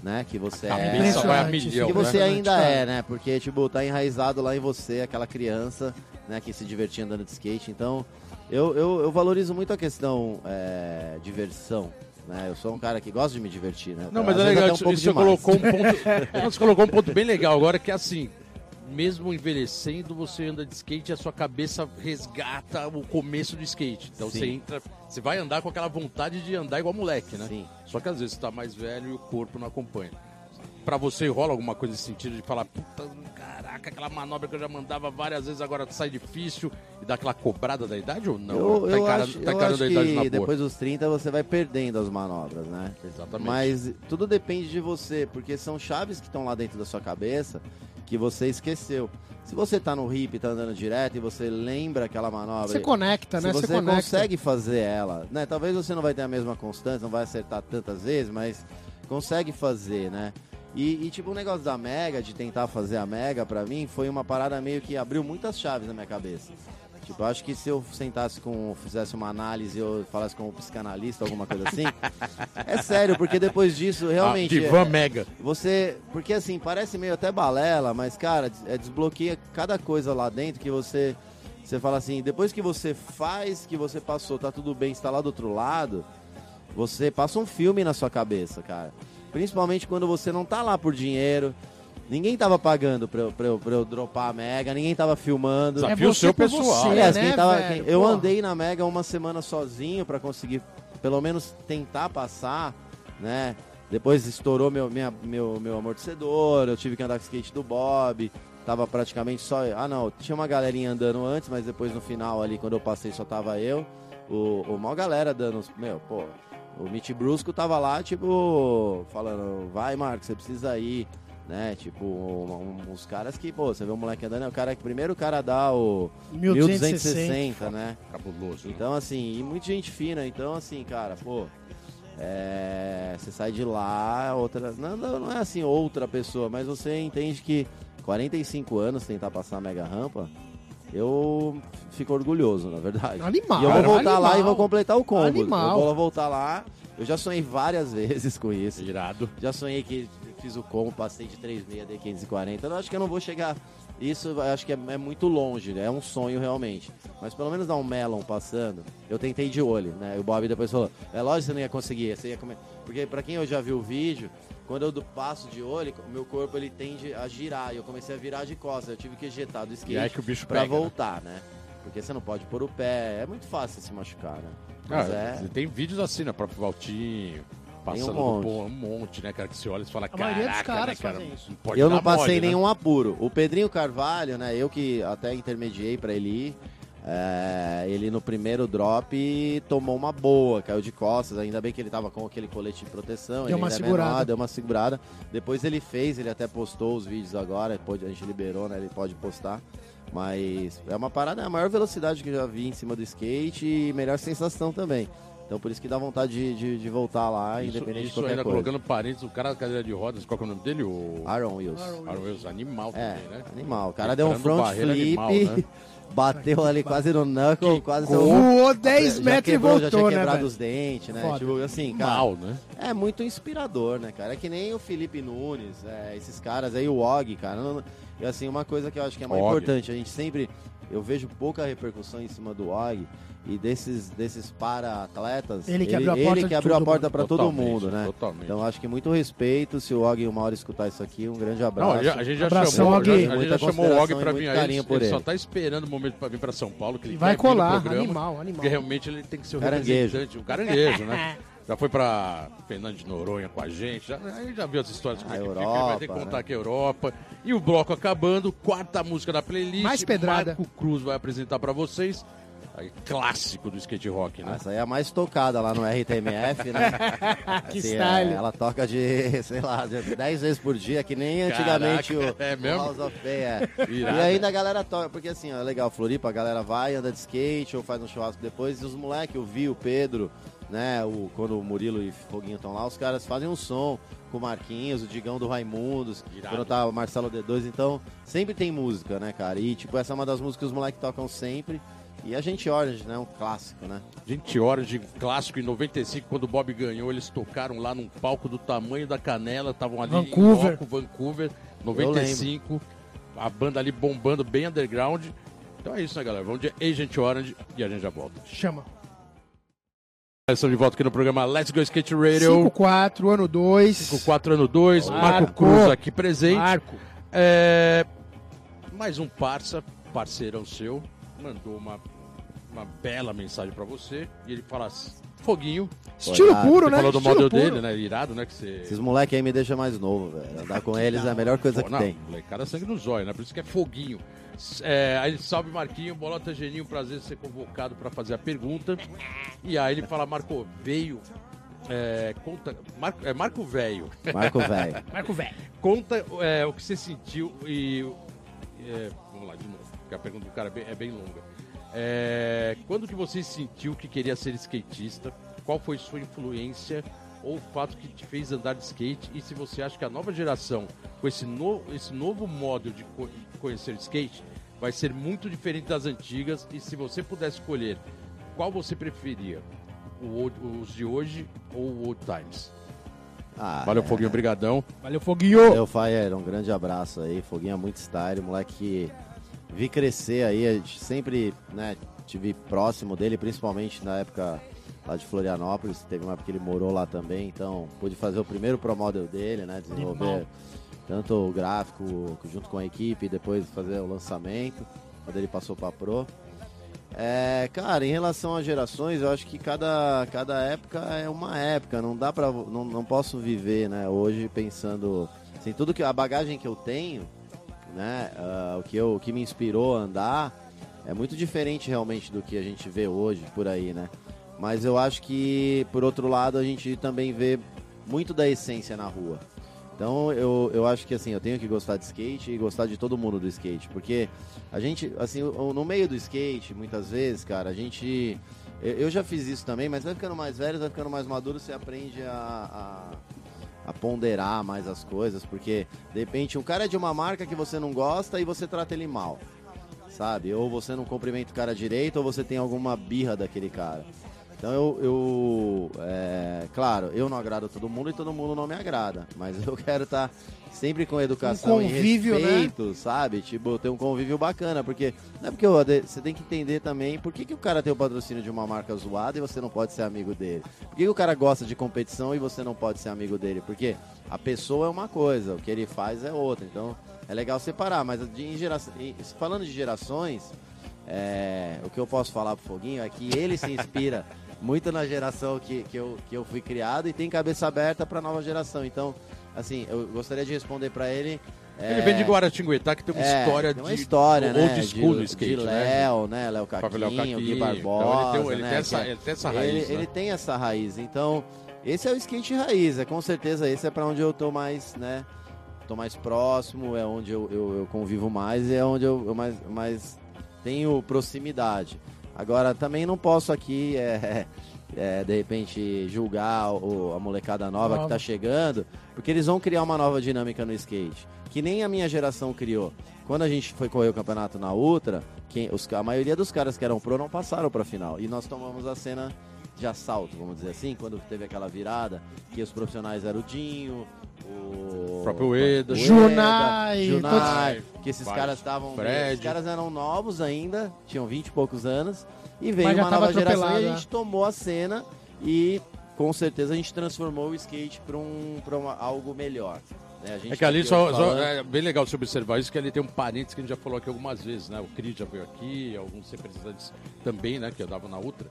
né? Que você a é. Vai a milhão, que você né? ainda é, né? Porque, tipo, tá enraizado lá em você, aquela criança, né? Que se divertia andando de skate. Então, eu, eu, eu valorizo muito a questão é, diversão. Né? Eu sou um cara que gosta de me divertir, né? Não, mas é legal, um você, colocou um ponto, você colocou um ponto bem legal agora, que é assim, mesmo envelhecendo, você anda de skate e a sua cabeça resgata o começo do skate. Então Sim. você entra, você vai andar com aquela vontade de andar igual moleque, né? Sim. Só que às vezes você tá mais velho e o corpo não acompanha. Pra você rola alguma coisa nesse sentido de falar, puta, caraca, aquela manobra que eu já mandava várias vezes agora sai difícil e dá aquela cobrada da idade ou não? Eu, tá eu encarando, acho, tá encarando eu acho que depois dos 30 você vai perdendo as manobras, né? Exatamente. Mas tudo depende de você, porque são chaves que estão lá dentro da sua cabeça que você esqueceu. Se você tá no hip, tá andando direto e você lembra aquela manobra. Você conecta, né? Você, você consegue fazer ela, né? Talvez você não vai ter a mesma constância, não vai acertar tantas vezes, mas consegue fazer, né? E, e, tipo, o negócio da Mega, de tentar fazer a Mega, pra mim, foi uma parada meio que abriu muitas chaves na minha cabeça. Tipo, eu acho que se eu sentasse com, fizesse uma análise, eu falasse com um psicanalista, alguma coisa assim. é sério, porque depois disso, realmente. Ah, Divan é, Mega. Você. Porque assim, parece meio até balela, mas, cara, é, desbloqueia cada coisa lá dentro que você. Você fala assim, depois que você faz, que você passou, tá tudo bem, está lá do outro lado, você passa um filme na sua cabeça, cara. Principalmente quando você não tá lá por dinheiro, Ninguém tava pagando pra eu, pra, eu, pra eu dropar a Mega, ninguém tava filmando. Desafio é seu pessoal. Você, é, né, tava, quem, eu andei na Mega uma semana sozinho para conseguir, pelo menos, tentar passar, né? Depois estourou meu, minha, meu, meu amortecedor, eu tive que andar com o skate do Bob. Tava praticamente só. Ah, não, tinha uma galerinha andando antes, mas depois no final ali, quando eu passei, só tava eu. O, o mal galera dando. Meu, pô, o Mitch Brusco tava lá, tipo, falando: vai, Marcos, você precisa ir né? Tipo, um, uns caras que, pô, você vê um moleque andando, é o cara que primeiro o cara dá o 1260, né? Cabuloso. Né? Então, assim, e muita gente fina, então, assim, cara, pô, é, você sai de lá, outra. Não, não é assim outra pessoa, mas você entende que 45 anos tentar passar a mega rampa. Eu fico orgulhoso, na verdade. Animal. E eu vou voltar animal. lá e vou completar o combo. Animal. Eu vou voltar lá. Eu já sonhei várias vezes com isso. Irado. Já sonhei que fiz o combo, passei de 3,6 de 540. Eu acho que eu não vou chegar. Isso eu acho que é, é, muito longe, né? é um sonho realmente. Mas pelo menos dar um melon passando, eu tentei de olho, né? E o Bob depois falou: é lógico que você não ia conseguir, você ia comer. Porque pra quem eu já viu o vídeo, quando eu passo de olho, o meu corpo ele tende a girar. E eu comecei a virar de costas. Eu tive que ejetar do skate que o bicho pra pega, né? voltar, né? né? Porque você não pode pôr o pé. É muito fácil se machucar, né? Ah, é... Tem vídeos assim, né? Próprio Valtinho. Passando um monte. Pô, um monte, né, cara? Que você olha e fala, caraca, né, cara? Não eu não passei mole, né? nenhum né? apuro. O Pedrinho Carvalho, né? Eu que até intermediei para ele ir. É, ele no primeiro drop tomou uma boa, caiu de costas. Ainda bem que ele tava com aquele colete de proteção. Deu uma é segurada. Menor, deu uma segurada. Depois ele fez, ele até postou os vídeos agora. Pode, a gente liberou, né? Ele pode postar. Mas é uma parada, é a maior velocidade que eu já vi em cima do skate e melhor sensação também. Então por isso que dá vontade de, de, de voltar lá, isso, independente isso de qualquer ainda coisa. colocando parênteses, o cara da cadeira de rodas, qual é o nome dele? O... Aaron Wills. Aaron Wills, animal é, também, né? Animal. O cara deu um front flip, animal, né? bateu ali quase no knuckle, que quase voou 10 metros quebrou, e voltou, já tinha né, quebrado os dentes, né? Foda. Tipo, assim, cara. Mal, né? É muito inspirador, né, cara? É que nem o Felipe Nunes, é, esses caras aí, o Og, cara. Não, E assim, uma coisa que eu acho que é mais Og. importante, a gente sempre. Eu vejo pouca repercussão em cima do Og e desses, desses para-atletas, ele que abriu a porta, ele que abriu a porta para todo mundo, né? Totalmente. Então acho que muito respeito, se o Og e o Mauro escutar isso aqui, um grande abraço. Não, a gente já Abração, chamou, já, a gente já chamou o Og para vir aí, ele, ele, só tá esperando o momento para vir para São Paulo, que ele vai colar, programa, animal, animal. Porque realmente ele tem que ser o caranguejo. representante, um caranguejo, né? Já foi para Fernando de Noronha com a gente, já, aí já viu as histórias como a é que Europa, fica, vai ter que contar né? que é Europa. E o bloco acabando, quarta música da playlist. Mais pedrada. Marco Cruz vai apresentar para vocês clássico do skate rock, né? Essa aí é a mais tocada lá no RTMF, né? que assim, style. É, ela toca de, sei lá, de 10 vezes por dia, que nem antigamente o, é mesmo? House of Fame. É. E ainda a galera toca, porque assim, é legal, Floripa, a galera vai, anda de skate ou faz um churrasco depois, e os moleques, o Vi, o Pedro, né, o, quando o Murilo e o Foguinho estão lá, os caras fazem um som com o Marquinhos, o Digão do Raimundos, Irado. quando tá o Marcelo D2, então sempre tem música, né, cara? E tipo, essa é uma das músicas que os moleques tocam sempre. E a Gente Orange, né? Um clássico, né? Gente Orange, clássico em 95, quando o Bob ganhou, eles tocaram lá num palco do tamanho da canela, estavam ali Vancouver. em Loco, Vancouver, 95. A banda ali bombando bem underground. Então é isso, né, galera? Vamos de Agent Orange e a gente já volta. Chama. Estamos de volta aqui no programa Let's Go Skate Radio. 54, ano 2. 54, ano 2. Marco. Marco Cruz aqui presente. Marco. É... Mais um parça, parceirão seu, mandou uma, uma bela mensagem para você e ele fala assim, foguinho. Estilo puro, você né? falou do Estilo modelo puro. dele, né? Irado, né? Que você... Esses moleques aí me deixam mais novo, velho. Andar com eles é a melhor coisa Pô, que não, tem. Molecada sangue no zóio, né? Por isso que é foguinho. É, aí ele salve Marquinho, Bolota Geninho, prazer ser convocado para fazer a pergunta. E aí ele fala, Marco, veio. É, conta. Marco, é Marco Velho. Marco Velho. Marco Velho. Conta é, o que você sentiu e. É, vamos lá, de novo, porque a pergunta do cara é bem, é bem longa. É, quando que você sentiu que queria ser skatista? Qual foi sua influência ou o fato que te fez andar de skate? E se você acha que a nova geração, com esse, no, esse novo modo de co conhecer skate, vai ser muito diferente das antigas? E se você pudesse escolher, qual você preferia? Old, os de hoje ou o Old Times? Ah, Valeu, é... Foguinho, brigadão. Valeu, Foguinho. Valeu, Fire, um grande abraço aí. Foguinho é muito style, moleque vi crescer aí, sempre, né, tive próximo dele, principalmente na época lá de Florianópolis, teve uma época que ele morou lá também, então pude fazer o primeiro pro model dele, né, desenvolver tanto o gráfico junto com a equipe e depois fazer o lançamento, quando ele passou para pro. É, cara, em relação às gerações, eu acho que cada, cada época é uma época, não dá para não, não posso viver, né, hoje pensando assim, tudo que a bagagem que eu tenho né? Uh, o, que eu, o que me inspirou a andar é muito diferente realmente do que a gente vê hoje por aí, né? Mas eu acho que, por outro lado, a gente também vê muito da essência na rua. Então eu, eu acho que assim, eu tenho que gostar de skate e gostar de todo mundo do skate. Porque a gente, assim, no meio do skate, muitas vezes, cara, a gente. Eu já fiz isso também, mas vai ficando mais velho, vai ficando mais maduro, você aprende a, a a ponderar mais as coisas, porque de repente um cara é de uma marca que você não gosta e você trata ele mal, sabe? Ou você não cumprimenta o cara direito, ou você tem alguma birra daquele cara. Então eu, eu é, claro, eu não agrado a todo mundo e todo mundo não me agrada, mas eu quero estar tá sempre com educação um convívio, e né? respeito, né? sabe? Tipo, ter um convívio bacana, porque não é porque você tem que entender também por que, que o cara tem o patrocínio de uma marca zoada e você não pode ser amigo dele. Por que, que o cara gosta de competição e você não pode ser amigo dele? Porque a pessoa é uma coisa, o que ele faz é outra. Então é legal separar, mas de, geração, falando de gerações, é, o que eu posso falar pro Foguinho é que ele se inspira muito na geração que, que, eu, que eu fui criado e tem cabeça aberta para nova geração. Então, assim, eu gostaria de responder para ele. Ele é, vem de Guaratinguetá, que tem uma é, história tem uma de história, né? old school de, no skate, de Léo, né? Léo Caquinho, Caquinho, Gui Barbosa, então, ele, tem, ele, né? tem essa, ele tem essa raiz. Ele, né? ele tem essa raiz. Então, esse é o skate raiz. É com certeza esse é para onde eu tô mais, né? Tô mais próximo, é onde eu, eu, eu convivo mais e é onde eu, eu mais, mais tenho proximidade. Agora, também não posso aqui, é, é, de repente, julgar o, a molecada nova, nova que está chegando, porque eles vão criar uma nova dinâmica no skate, que nem a minha geração criou. Quando a gente foi correr o campeonato na Ultra, quem, os, a maioria dos caras que eram pro não passaram para a final. E nós tomamos a cena de assalto, vamos dizer assim, quando teve aquela virada, que os profissionais eram o Dinho, o próprio Eda. Junai. Junai. Que esses caras estavam... Esses caras eram novos ainda, tinham 20 e poucos anos. E veio uma nova geração e a gente tomou a cena e com certeza a gente transformou o skate para um, um, algo melhor. Né? é que ali só, só, é bem legal você observar isso, que ali tem um parênteses que a gente já falou aqui algumas vezes, né? O Cris já veio aqui, alguns representantes também, né? Que andavam na Ultra.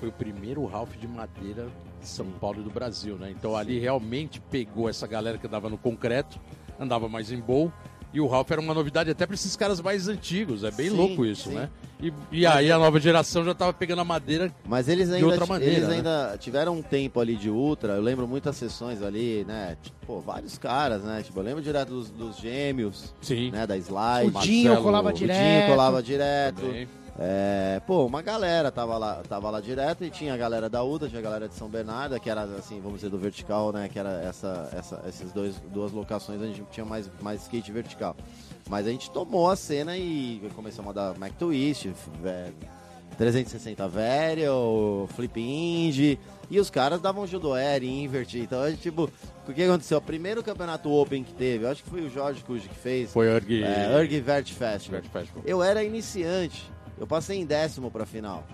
Foi o primeiro Ralph de madeira de São Paulo e do Brasil, né? Então ali realmente pegou essa galera que andava no concreto, andava mais em bowl, e o Ralph era uma novidade até para esses caras mais antigos. É bem sim, louco isso, sim. né? E, e aí a nova geração já estava pegando a madeira Mas eles ainda, de outra maneira. Eles né? ainda tiveram um tempo ali de ultra. Eu lembro muitas sessões ali, né? Tipo, pô, vários caras, né? Tipo, eu lembro direto dos, dos gêmeos. Sim. Né? Da Slide. O Dinho colava direto. O Dinho colava direto. Também. É, pô, uma galera tava lá, tava lá direto e tinha a galera da UDA, tinha a galera de São Bernardo, que era assim, vamos dizer, do vertical, né? Que era essa, essa, essas dois, duas locações onde a gente tinha mais, mais skate vertical. Mas a gente tomou a cena e começamos a dar Mac Twist, 360 velho, Flip Indie. E os caras davam judo air, invert. Então, a gente, tipo, o que aconteceu? O primeiro campeonato Open que teve, eu acho que foi o Jorge Cuji que fez. Foi o Erg... É, Erg Vert Festival. Vert Festival. Eu era iniciante. Eu passei em décimo pra final.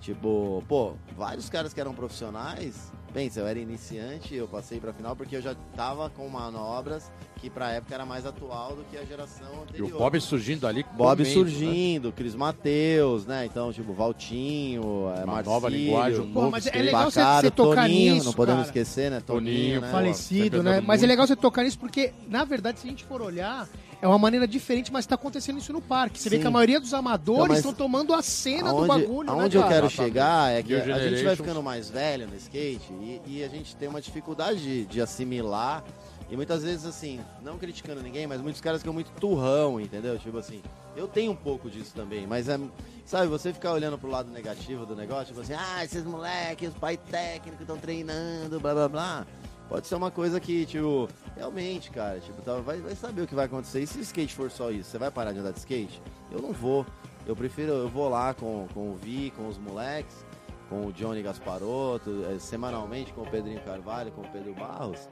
Tipo, pô, vários caras que eram profissionais. Pensa, eu era iniciante, eu passei pra final porque eu já tava com manobras que pra época era mais atual do que a geração anterior. E o Bob surgindo ali. Bob comendo, surgindo, né? Cris Mateus, né? Então, tipo, Valtinho, é, Uma nova linguagem, um Pô, mas é legal Bacaro, você, tocar Toninho, nisso, não podemos cara. esquecer, né? Toninho, Toninho né? falecido, né? Mas é legal você tocar nisso porque, na verdade, se a gente for olhar, é uma maneira diferente, mas está acontecendo isso no parque. Você Sim. vê que a maioria dos amadores estão tomando a cena aonde, do bagulho, né, Aonde né, eu quero chegar é que a gente vai ficando mais velho no skate e, e a gente tem uma dificuldade de, de assimilar e muitas vezes, assim, não criticando ninguém, mas muitos caras ficam muito turrão, entendeu? Tipo assim, eu tenho um pouco disso também, mas é. Sabe, você ficar olhando pro lado negativo do negócio, tipo assim, ah, esses moleques, os pai técnicos estão treinando, blá blá blá. Pode ser uma coisa que, tipo, realmente, cara, tipo, tá, vai, vai saber o que vai acontecer. E se o skate for só isso, você vai parar de andar de skate? Eu não vou. Eu prefiro, eu vou lá com, com o Vi, com os moleques, com o Johnny Gasparotto, é, semanalmente com o Pedrinho Carvalho, com o Pedro Barros.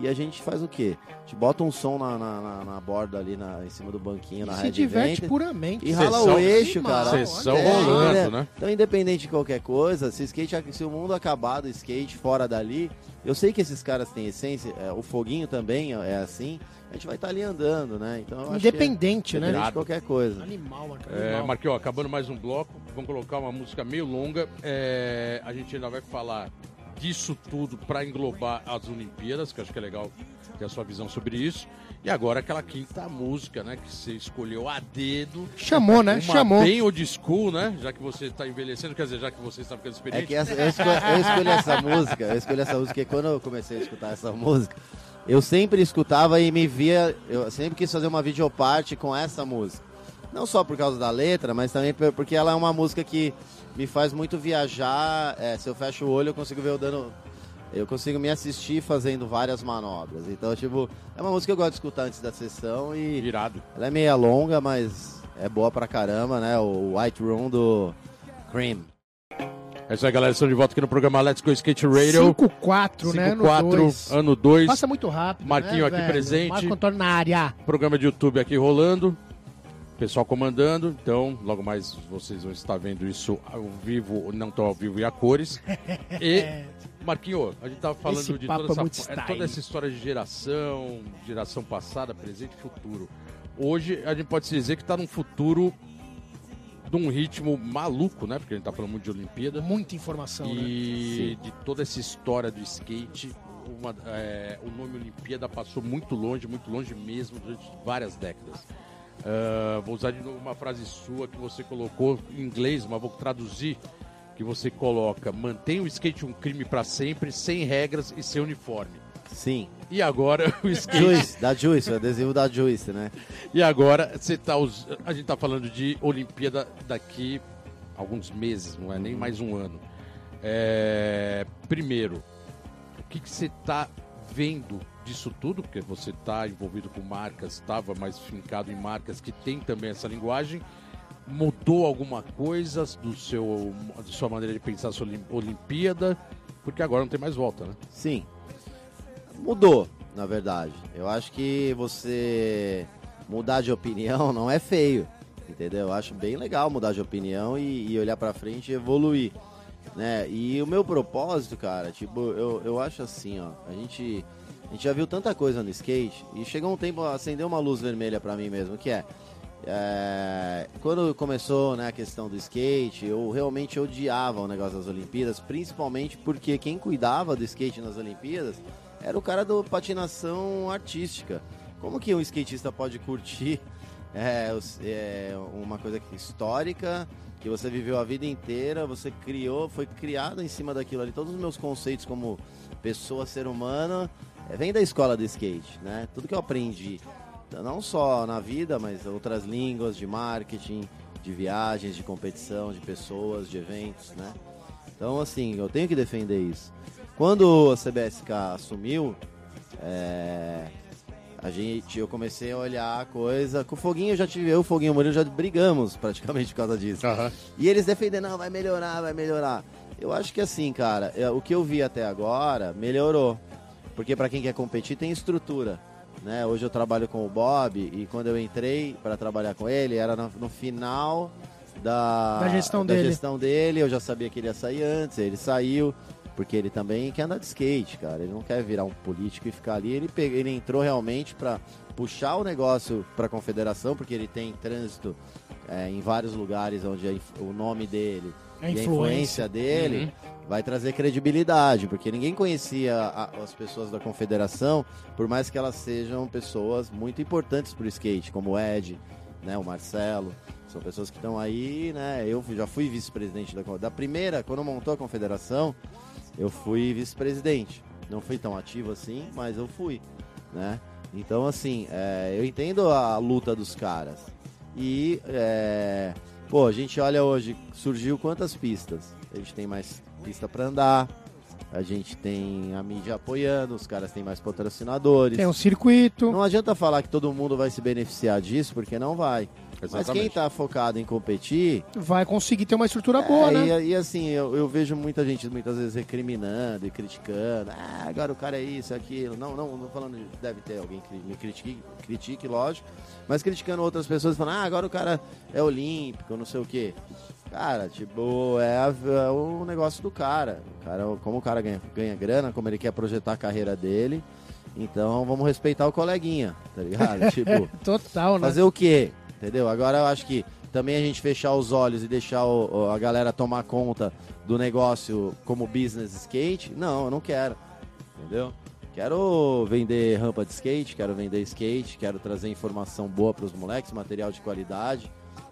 E a gente faz o quê? A gente bota um som na, na, na, na borda ali na, em cima do banquinho, e na se diverte puramente. E rala o eixo, cara. Sessão é, rolando, né? Então, independente de qualquer coisa, se, skate, se o mundo acabar do skate fora dali, eu sei que esses caras têm essência, é, o foguinho também é assim, a gente vai estar tá ali andando, né? Então, independente, é, né? Independente de qualquer coisa. Animal, Marquinhos. É, Marquinhos, acabando mais um bloco, vamos colocar uma música meio longa. É, a gente ainda vai falar disso tudo para englobar as Olimpíadas, que acho que é legal ter a sua visão sobre isso. E agora aquela quinta música, né, que você escolheu a dedo. Chamou, né? Uma Chamou. bem old school, né? Já que você está envelhecendo, quer dizer, já que você está ficando experiente. É que essa, eu, escolhi, eu, escolhi, essa música, eu escolhi essa música e quando eu comecei a escutar essa música, eu sempre escutava e me via, eu sempre quis fazer uma videoparte com essa música. Não só por causa da letra, mas também porque ela é uma música que me faz muito viajar. É, se eu fecho o olho, eu consigo ver o dano. Eu consigo me assistir fazendo várias manobras. Então, tipo, é uma música que eu gosto de escutar antes da sessão e. Virado. Ela é meia longa, mas é boa pra caramba, né? O White Room do Cream. É isso aí, galera. Estamos de volta aqui no programa Let's Go Skate Radio. 5-4, né? 5-4, ano 2. Passa muito rápido. Marquinho né, aqui velho? presente. Marco Antônio na área. Programa de YouTube aqui rolando pessoal comandando, então logo mais vocês vão estar vendo isso ao vivo, não tão ao vivo e a cores. E Marquinho, a gente tava falando Esse de toda essa, é, toda essa história de geração, geração passada, presente e futuro. Hoje a gente pode se dizer que está num futuro de um ritmo maluco, né? Porque a gente tá falando muito de Olimpíada. Muita informação, e né? de toda essa história do skate. Uma, é, o nome Olimpíada passou muito longe, muito longe mesmo, durante várias décadas. Uh, vou usar de novo uma frase sua que você colocou em inglês, mas vou traduzir. Que você coloca: mantém o skate um crime para sempre, sem regras e sem uniforme. Sim. E agora o skate. Juice, da Juice, o adesivo da Juice, né? E agora você tá us... a gente tá falando de Olimpíada daqui alguns meses, não é nem mais um ano. É... Primeiro, o que, você tá vendo disso tudo, porque você está envolvido com marcas, estava mais fincado em marcas que tem também essa linguagem. Mudou alguma coisa do seu, da sua maneira de pensar sobre Olimpíada? Porque agora não tem mais volta, né? Sim. Mudou. na verdade. Eu acho que você mudar de opinião não é feio, entendeu? Eu acho bem legal mudar de opinião e, e olhar para frente e evoluir, né? E o meu propósito, cara, tipo, eu, eu acho assim, ó, a gente, a gente já viu tanta coisa no skate e chegou um tempo, acendeu uma luz vermelha para mim mesmo, que é, é, quando começou né, a questão do skate, eu realmente odiava o negócio das Olimpíadas, principalmente porque quem cuidava do skate nas Olimpíadas era o cara do patinação artística. Como que um skatista pode curtir é, é, uma coisa histórica que você viveu a vida inteira, você criou, foi criado em cima daquilo ali. Todos os meus conceitos como pessoa, ser humano, é, vem da escola do skate, né? Tudo que eu aprendi, não só na vida, mas outras línguas de marketing, de viagens, de competição, de pessoas, de eventos, né? Então, assim, eu tenho que defender isso. Quando a CBSK assumiu, é, a gente, eu comecei a olhar a coisa. Com o Foguinho eu já tive, eu e o Foguinho Murilo já brigamos praticamente por causa disso. Uhum. E eles defendendo, não, vai melhorar, vai melhorar. Eu acho que assim, cara, é, o que eu vi até agora melhorou. Porque para quem quer competir tem estrutura. Né? Hoje eu trabalho com o Bob e quando eu entrei para trabalhar com ele, era no, no final da, da, gestão, da dele. gestão dele. Eu já sabia que ele ia sair antes, ele saiu. Porque ele também quer andar de skate, cara. Ele não quer virar um político e ficar ali. Ele, pegou, ele entrou realmente para puxar o negócio para a confederação, porque ele tem trânsito é, em vários lugares onde a, o nome dele a e a influência dele uhum. vai trazer credibilidade, porque ninguém conhecia a, as pessoas da confederação, por mais que elas sejam pessoas muito importantes para o skate, como o Ed, né, o Marcelo. São pessoas que estão aí, né? Eu já fui vice-presidente da, da primeira, quando montou a confederação, eu fui vice-presidente. Não fui tão ativo assim, mas eu fui, né? Então, assim, é, eu entendo a luta dos caras. E, é, pô, a gente olha hoje, surgiu quantas pistas? A gente tem mais pista para andar, a gente tem a mídia apoiando, os caras têm mais patrocinadores. Tem um circuito. Não adianta falar que todo mundo vai se beneficiar disso, porque não vai. Exatamente. Mas quem está focado em competir. Vai conseguir ter uma estrutura boa, é, né? E, e assim, eu, eu, vejo muita gente muitas vezes recriminando e criticando. Ah, agora o cara é isso, é aquilo. Não, não, não falando, deve ter alguém que me critique, critique, lógico. Mas criticando outras pessoas, falando, ah, agora o cara é olímpico, não sei o quê. Cara, tipo, é, a, é o negócio do cara. O cara. Como o cara ganha, ganha grana, como ele quer projetar a carreira dele. Então vamos respeitar o coleguinha, tá ligado? tipo, Total, né? Fazer o quê? Entendeu? Agora eu acho que também a gente fechar os olhos e deixar o, a galera tomar conta do negócio como business skate, não, eu não quero. Entendeu? Quero vender rampa de skate, quero vender skate, quero trazer informação boa para os moleques, material de qualidade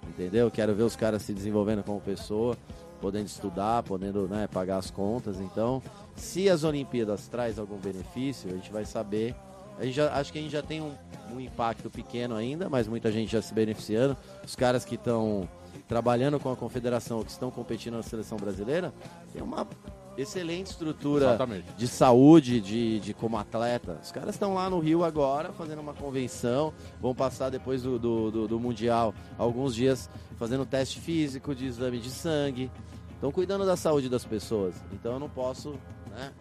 entendeu? Quero ver os caras se desenvolvendo como pessoa, podendo estudar, podendo né, pagar as contas. Então, se as Olimpíadas traz algum benefício, a gente vai saber. A gente já, acho que a gente já tem um, um impacto pequeno ainda, mas muita gente já se beneficiando. Os caras que estão trabalhando com a confederação, que estão competindo na seleção brasileira, tem uma excelente estrutura Exatamente. de saúde de, de como atleta. Os caras estão lá no Rio agora fazendo uma convenção, vão passar depois do, do, do, do Mundial alguns dias fazendo teste físico, de exame de sangue. Estão cuidando da saúde das pessoas. Então eu não posso né,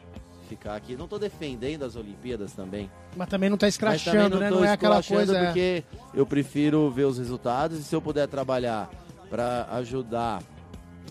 ficar aqui. Não estou defendendo as Olimpíadas também. Mas também não está escrachando, não né? Não é aquela coisa. É. Porque eu prefiro ver os resultados e se eu puder trabalhar para ajudar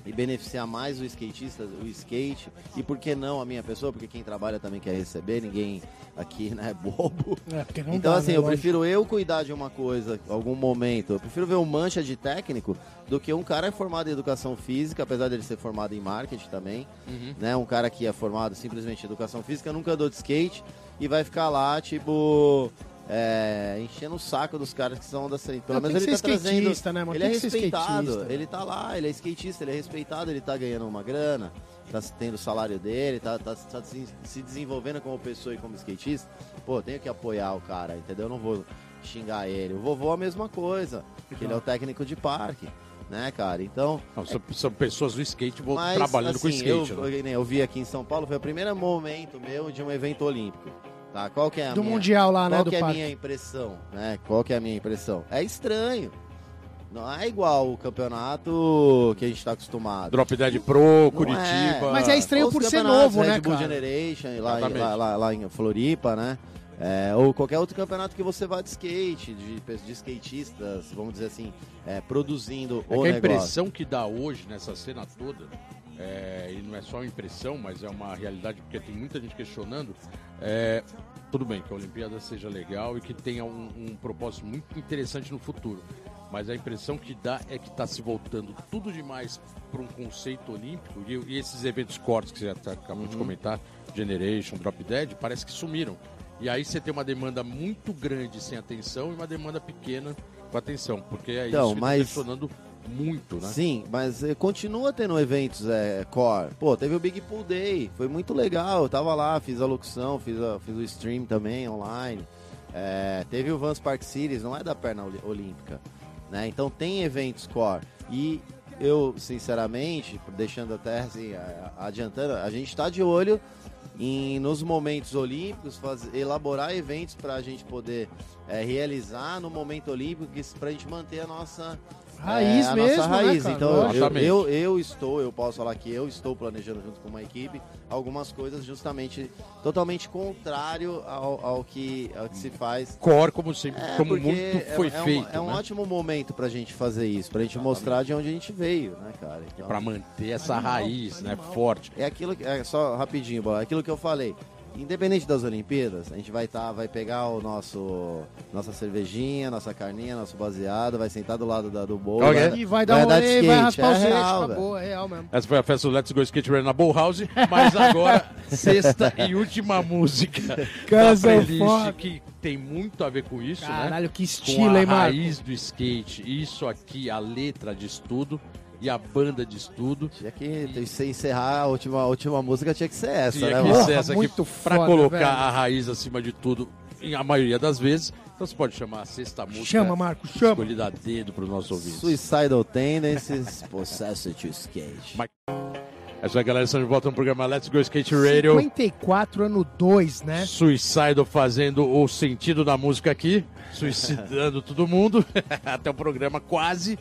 e beneficiar mais o skatista, o skate, e por que não a minha pessoa, porque quem trabalha também quer receber, ninguém aqui né, é bobo. É, então, dá, assim, né, eu prefiro eu cuidar de uma coisa, algum momento, eu prefiro ver um mancha de técnico do que um cara formado em educação física, apesar dele ser formado em marketing também, uhum. né? Um cara que é formado simplesmente em educação física, nunca andou de skate e vai ficar lá, tipo, é, enchendo o saco dos caras que são da Pelo não, menos ele tá trazendo. Né, ele é respeitado. Ele tá lá, ele é skatista, ele é respeitado, ele tá ganhando uma grana, tá tendo o salário dele, tá, tá, tá se desenvolvendo como pessoa e como skatista. Pô, tenho que apoiar o cara, entendeu? Eu não vou xingar ele. O vovô a mesma coisa, que ele é o técnico de parque né, cara? Então. Não, são, é... são, pessoas do skate mas, trabalhando assim, com skate. Eu, né? eu vi aqui em São Paulo, foi o primeiro momento meu de um evento olímpico. Tá? Qual que é a do minha, mundial lá, né, qual do que é a minha impressão, né? Qual que é a minha impressão? É estranho. Não é igual o campeonato que a gente está acostumado. Drop Dead Pro, Curitiba. É. Mas é estranho Os por ser novo, né, Red Bull Generation, lá, lá, lá, lá, em Floripa, né? É, ou qualquer outro campeonato que você vá de skate, de, de skatistas, vamos dizer assim, é, produzindo é o que negócio. A impressão que dá hoje nessa cena toda, é, e não é só uma impressão, mas é uma realidade, porque tem muita gente questionando, é, tudo bem que a Olimpíada seja legal e que tenha um, um propósito muito interessante no futuro. Mas a impressão que dá é que está se voltando tudo demais para um conceito olímpico e, e, esses eventos cortes que você tá, acabou uhum. de comentar, Generation, Drop Dead, parece que sumiram. E aí você tem uma demanda muito grande sem atenção e uma demanda pequena com atenção, porque é então, isso tá mas... está funcionando muito, né? Sim, mas eh, continua tendo eventos é, core. Pô, teve o Big Pool Day, foi muito legal. Eu tava lá, fiz a locução, fiz, a, fiz o stream também online. É, teve o Vans Park Series, não é da perna olímpica. Né? Então tem eventos core. E eu, sinceramente, deixando até assim, adiantando, a gente está de olho em, nos momentos olímpicos, elaborar eventos para a gente poder é, realizar no momento olímpico, para a gente manter a nossa Raiz é, a mesmo, nossa raiz. Né, então eu, eu, eu, estou, eu posso falar que eu estou planejando junto com uma equipe algumas coisas justamente totalmente contrário ao, ao, que, ao que se faz. Core, como sempre, é, como muito foi é, feito. É um, é um né? ótimo momento pra gente fazer isso, pra gente Exatamente. mostrar de onde a gente veio, né, cara? Então, pra manter essa animal, raiz, animal. né, forte. É aquilo que, é só rapidinho, é aquilo que eu falei. Independente das Olimpíadas, a gente vai tá, vai pegar o nosso nossa cervejinha, nossa carninha, nosso baseado, vai sentar do lado da, do bolo. Okay. Vai, e vai dar um rolê, vai raspar é o real, acabou, é real mesmo. Essa foi a festa do Let's Go Skate Run na Bull House, mas agora, sexta e última música Casa da playlist que tem muito a ver com isso, Caralho, né? Caralho, que estilo, hein, Marco? a raiz do skate, isso aqui, a letra de estudo e a banda de estudo. Tinha que e... encerrar a última, a última música, tinha que ser essa, tinha né? que ser essa aqui muito pra foda, colocar velho. a raiz acima de tudo, em a maioria das vezes. Então você pode chamar a sexta música. Chama, Marco, chama. Escolhida a dedo para os nossos ouvintes. Suicidal Tendencies, Possessed to Skate. Mas... É a galera estão de volta no programa Let's Go Skate Radio. 54, ano 2, né? Suicidal fazendo o sentido da música aqui, suicidando todo mundo. Até o programa quase.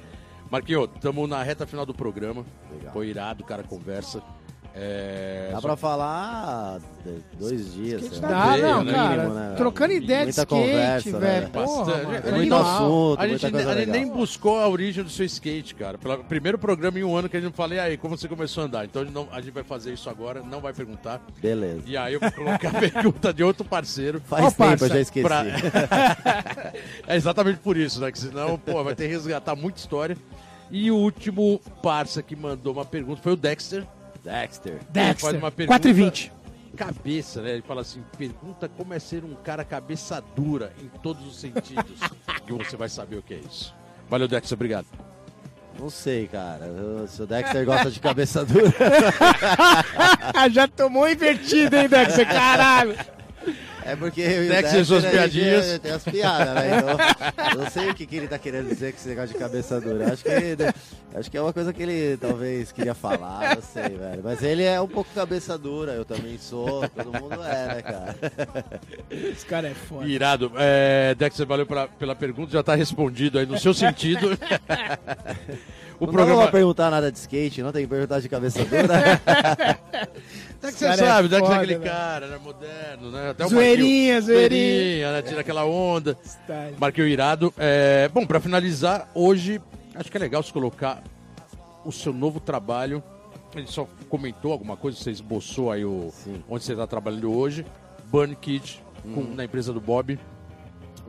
Marquinhos, estamos na reta final do programa. Legal. Foi irado, cara, conversa. É... Dá pra falar dois dias. Skate dá, não, né? cara. Mínimo, né? Trocando ideia de skate, conversa, velho. Né? Porra, é muito assunto, a gente, a gente nem buscou a origem do seu skate, cara. Pelo primeiro programa em um ano que a gente falei, aí, como você começou a andar? Então a gente, não, a gente vai fazer isso agora, não vai perguntar. Beleza. E aí eu vou colocar a pergunta de outro parceiro. Faz tempo, parça, eu já esqueci. Pra... é exatamente por isso, né? Que senão, pô, vai ter que resgatar muita história. E o último parça que mandou uma pergunta foi o Dexter. Dexter. Dexter. Faz uma pergunta 4 e 20. Cabeça, né? Ele fala assim: pergunta como é ser um cara cabeça dura em todos os sentidos. e você vai saber o que é isso. Valeu, Dexter, obrigado. Não sei, cara. Se o Dexter gosta de cabeça dura. Já tomou invertido, hein, Dexter? Caralho! É porque o Dexter suas piadinhas. Tem as piadas, né? Então, eu não sei o que, que ele tá querendo dizer com esse negócio de cabeça dura. Acho que, acho que é uma coisa que ele talvez queria falar, não sei, velho. Mas ele é um pouco cabeça dura, eu também sou, todo mundo é, né, cara? Esse cara é foda. Irado. É, Dexter, valeu pela, pela pergunta, já tá respondido aí no seu sentido. o não programa... não vou perguntar nada de skate, não tem que perguntar de cabeça dura. Até que você sabe, é, é aquele né? cara, né? Moderno, né? Até o zoeirinha, zoeirinha. né? Tira aquela onda. Style. Marquei o irado. É, bom, pra finalizar, hoje, acho que é legal se colocar o seu novo trabalho. Ele só comentou alguma coisa, você esboçou aí o, onde você está trabalhando hoje. Burn Kid, com, hum. na empresa do Bob.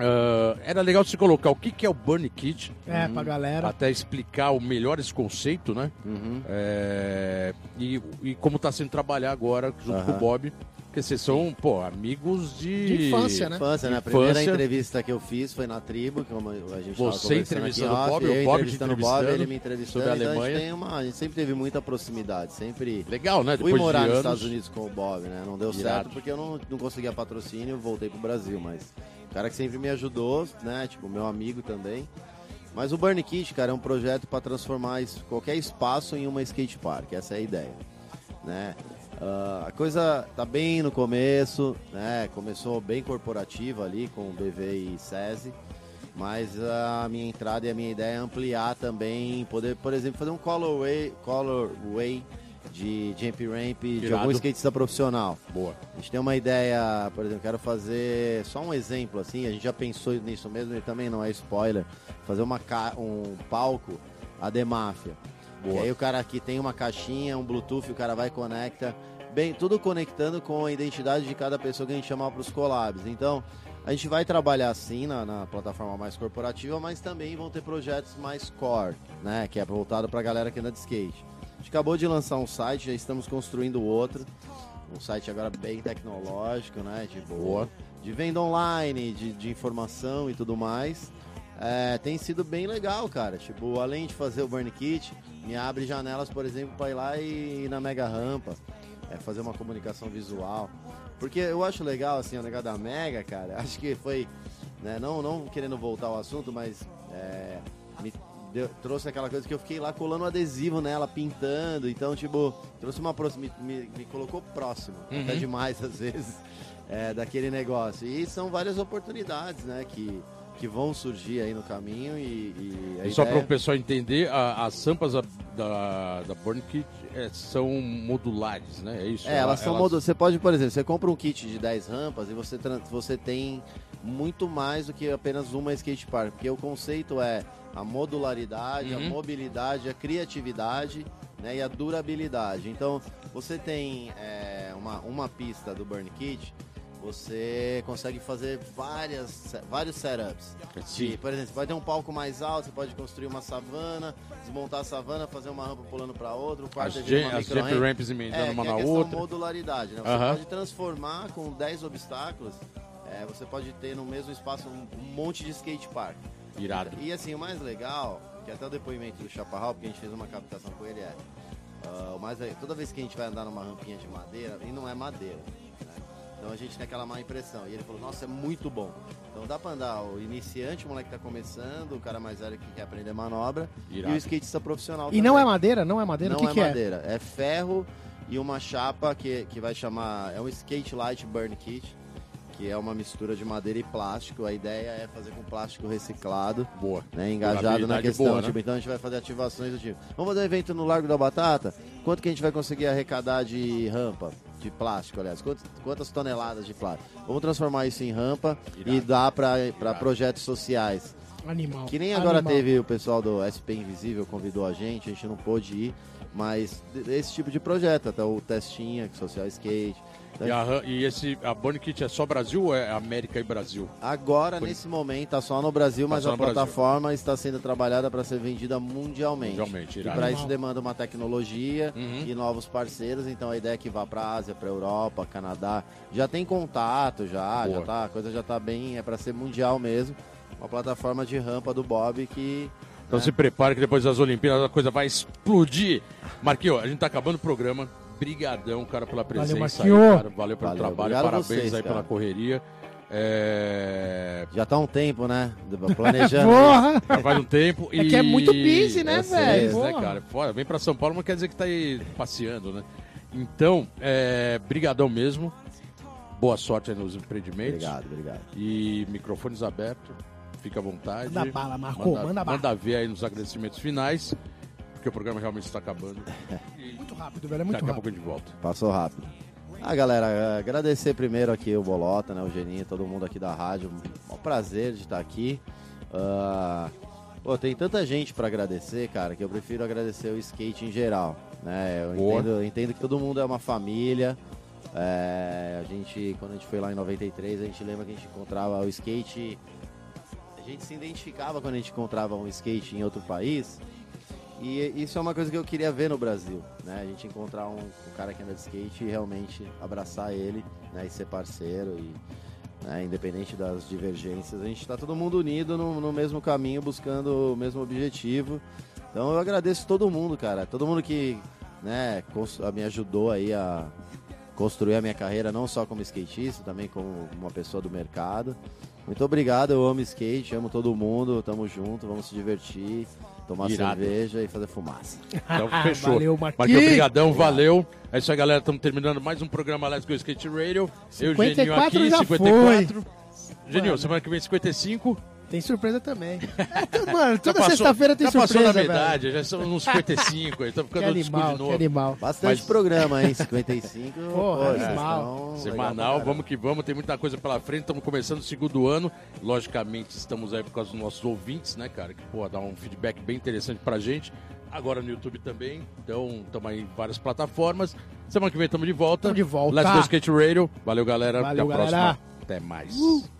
Uh, era legal se colocar o que, que é o Burn Kit. É, uhum. pra galera. Até explicar o melhor esse conceito, né? Uhum. É, e, e como tá sendo trabalhar agora junto uhum. com o Bob. Porque vocês são, pô, amigos de... de infância, né? Infância, né? A primeira entrevista que eu fiz foi na tribo, que a gente Você entrevistando o Bob, o Bob entrevistando o Bob, ele me entrevistando. Sobre a Alemanha. Então a, gente uma, a gente sempre teve muita proximidade, sempre... Legal, né? Depois Fui morar de nos anos... Estados Unidos com o Bob, né? Não deu Irado. certo porque eu não, não conseguia patrocínio, voltei pro Brasil, mas cara que sempre me ajudou, né? Tipo, meu amigo também. Mas o Burn Kit, cara, é um projeto para transformar qualquer espaço em uma skate park. Essa é a ideia, né? Uh, a coisa tá bem no começo, né? Começou bem corporativa ali com o BV e SESI. Mas a minha entrada e a minha ideia é ampliar também, poder, por exemplo, fazer um colorway, colorway de jump ramp Irado. de algum skatista profissional. Boa. A gente tem uma ideia, por exemplo, quero fazer só um exemplo assim, a gente já pensou nisso mesmo e também não é spoiler, fazer uma um palco a Demáfia. Boa. E aí o cara aqui tem uma caixinha, um Bluetooth, o cara vai e conecta, bem, tudo conectando com a identidade de cada pessoa que a gente chama para os collabs. Então, a gente vai trabalhar assim na, na, plataforma mais corporativa, mas também vão ter projetos mais core, né? Que é voltado para a galera que anda de skate. A gente acabou de lançar um site, já estamos construindo outro. Um site agora bem tecnológico, né? De boa. De venda online, de, de informação e tudo mais. É, tem sido bem legal, cara. Tipo, além de fazer o Burn Kit, me abre janelas, por exemplo, para ir lá e ir na Mega Rampa. É, fazer uma comunicação visual. Porque eu acho legal, assim, o negócio da Mega, cara. Acho que foi. Né, não, não querendo voltar ao assunto, mas é, me deu, trouxe aquela coisa que eu fiquei lá colando um adesivo nela, pintando. Então, tipo, trouxe uma me, me, me colocou próximo, uhum. até demais às vezes, é, daquele negócio. E são várias oportunidades, né, que, que vão surgir aí no caminho e, e, e só para o pessoal entender, a, as sampas da, da, Born Kit é, são modulares, né? É isso? É, elas são elas... modulares. Você pode, por exemplo, você compra um kit de 10 rampas e você, você tem muito mais do que apenas uma skate park, porque o conceito é a modularidade, uhum. a mobilidade, a criatividade né, e a durabilidade. Então, você tem é, uma, uma pista do Burn Kit, você consegue fazer várias, vários setups. Sim. por exemplo, você pode ter um palco mais alto, você pode construir uma savana, desmontar a savana, fazer uma rampa pulando para outra, o quarto as, é uma as jump ramps emendando é, uma é na outra. modularidade, né? Você uhum. pode transformar com 10 obstáculos, é, você pode ter no mesmo espaço um, um monte de skate park. Irado. E assim, o mais legal, que até o depoimento do Chaparral, porque a gente fez uma captação com ele, é. Uh, o mais toda vez que a gente vai andar numa rampinha de madeira, e não é madeira? Então a gente tem aquela má impressão. E ele falou, nossa, é muito bom. Então dá pra andar o iniciante, o moleque que tá começando, o cara mais velho que quer aprender manobra, Irado. e o skatista profissional. E também. não é madeira? Não é madeira? Não que é que é madeira. É? é ferro e uma chapa que, que vai chamar. É um skate light burn kit que é uma mistura de madeira e plástico. A ideia é fazer com plástico reciclado. Boa. Né, engajado na questão. Boa, né? tipo, então a gente vai fazer ativações do tipo. Vamos fazer um evento no Largo da Batata? Quanto que a gente vai conseguir arrecadar de rampa? De plástico, aliás. Quantas, quantas toneladas de plástico? Vamos transformar isso em rampa Irado. e dar para projetos sociais. Animal. Que nem agora Animal. teve o pessoal do SP Invisível convidou a gente, a gente não pôde ir, mas esse tipo de projeto, até o Testinha, Social Skate, e, a, e esse, a Bonnie Kit é só Brasil ou é América e Brasil? Agora, nesse momento, tá só no Brasil, tá mas a plataforma Brasil. está sendo trabalhada para ser vendida mundialmente. Mundialmente, E para isso demanda uma tecnologia uhum. e novos parceiros. Então a ideia é que vá para Ásia, para Europa, Canadá. Já tem contato, já, já tá, a coisa já tá bem, é para ser mundial mesmo. Uma plataforma de rampa do Bob que então né? se prepare que depois das Olimpíadas a coisa vai explodir. Marquinhos, a gente tá acabando o programa. Brigadão, cara, pela presença Valeu, aí, cara. Valeu pelo Valeu, trabalho, parabéns vocês, aí cara. pela correria. É... Já tá um tempo, né? Planejando. Porra! Já faz um tempo. É que é muito busy, né, velho? Né, cara? Fora, vem pra São Paulo, mas quer dizer que tá aí passeando, né? Então, é... brigadão mesmo. Boa sorte aí nos empreendimentos. Obrigado, obrigado. E microfones abertos. Fica à vontade. Manda bala, Marcou, manda, manda bala. Manda ver aí nos agradecimentos finais porque o programa realmente está acabando. muito rápido, velho, é muito Daqui rápido. Daqui a pouco a gente volta. Passou rápido. Ah, galera, agradecer primeiro aqui o Bolota, né, o Geninho, todo mundo aqui da rádio. É um prazer de estar aqui. Uh, pô, tem tanta gente para agradecer, cara, que eu prefiro agradecer o skate em geral. Né? Eu entendo, eu entendo, que todo mundo é uma família. É, a gente, quando a gente foi lá em 93, a gente lembra que a gente encontrava o skate. A gente se identificava quando a gente encontrava um skate em outro país e isso é uma coisa que eu queria ver no Brasil, né? A gente encontrar um, um cara que anda de skate e realmente abraçar ele, né? E ser parceiro e né? independente das divergências, a gente está todo mundo unido no, no, mesmo caminho, buscando o mesmo objetivo. Então eu agradeço todo mundo, cara, todo mundo que né, me ajudou aí a construir a minha carreira não só como skatista, também como uma pessoa do mercado. Muito obrigado, eu amo skate, amo todo mundo, tamo junto, vamos se divertir tomar Irado. cerveja e fazer fumaça. Então fechou. valeu, Marquinhos. obrigadão, valeu. É isso aí, galera. Estamos terminando mais um programa Let's Go Skate Radio. Eu, Geninho aqui, 54. Foi. Geninho, semana que vem 55. Tem surpresa também. É, mano, toda sexta-feira tem já surpresa. Já passou da medade, já são uns 55, então ficando que animal, de novo. Que animal. Bastante Mas... programa, hein? 55. Porra, pô, animal. Semanal, vamos que vamos, tem muita coisa pela frente, estamos começando o segundo ano. Logicamente, estamos aí por causa dos nossos ouvintes, né, cara? Que, pô, dá um feedback bem interessante pra gente. Agora no YouTube também, então estamos aí em várias plataformas. Semana que vem estamos de volta. Estamos de volta. Let's Go Skate Radio. Valeu, galera. Valeu, Até a galera. próxima. Até mais. Uh.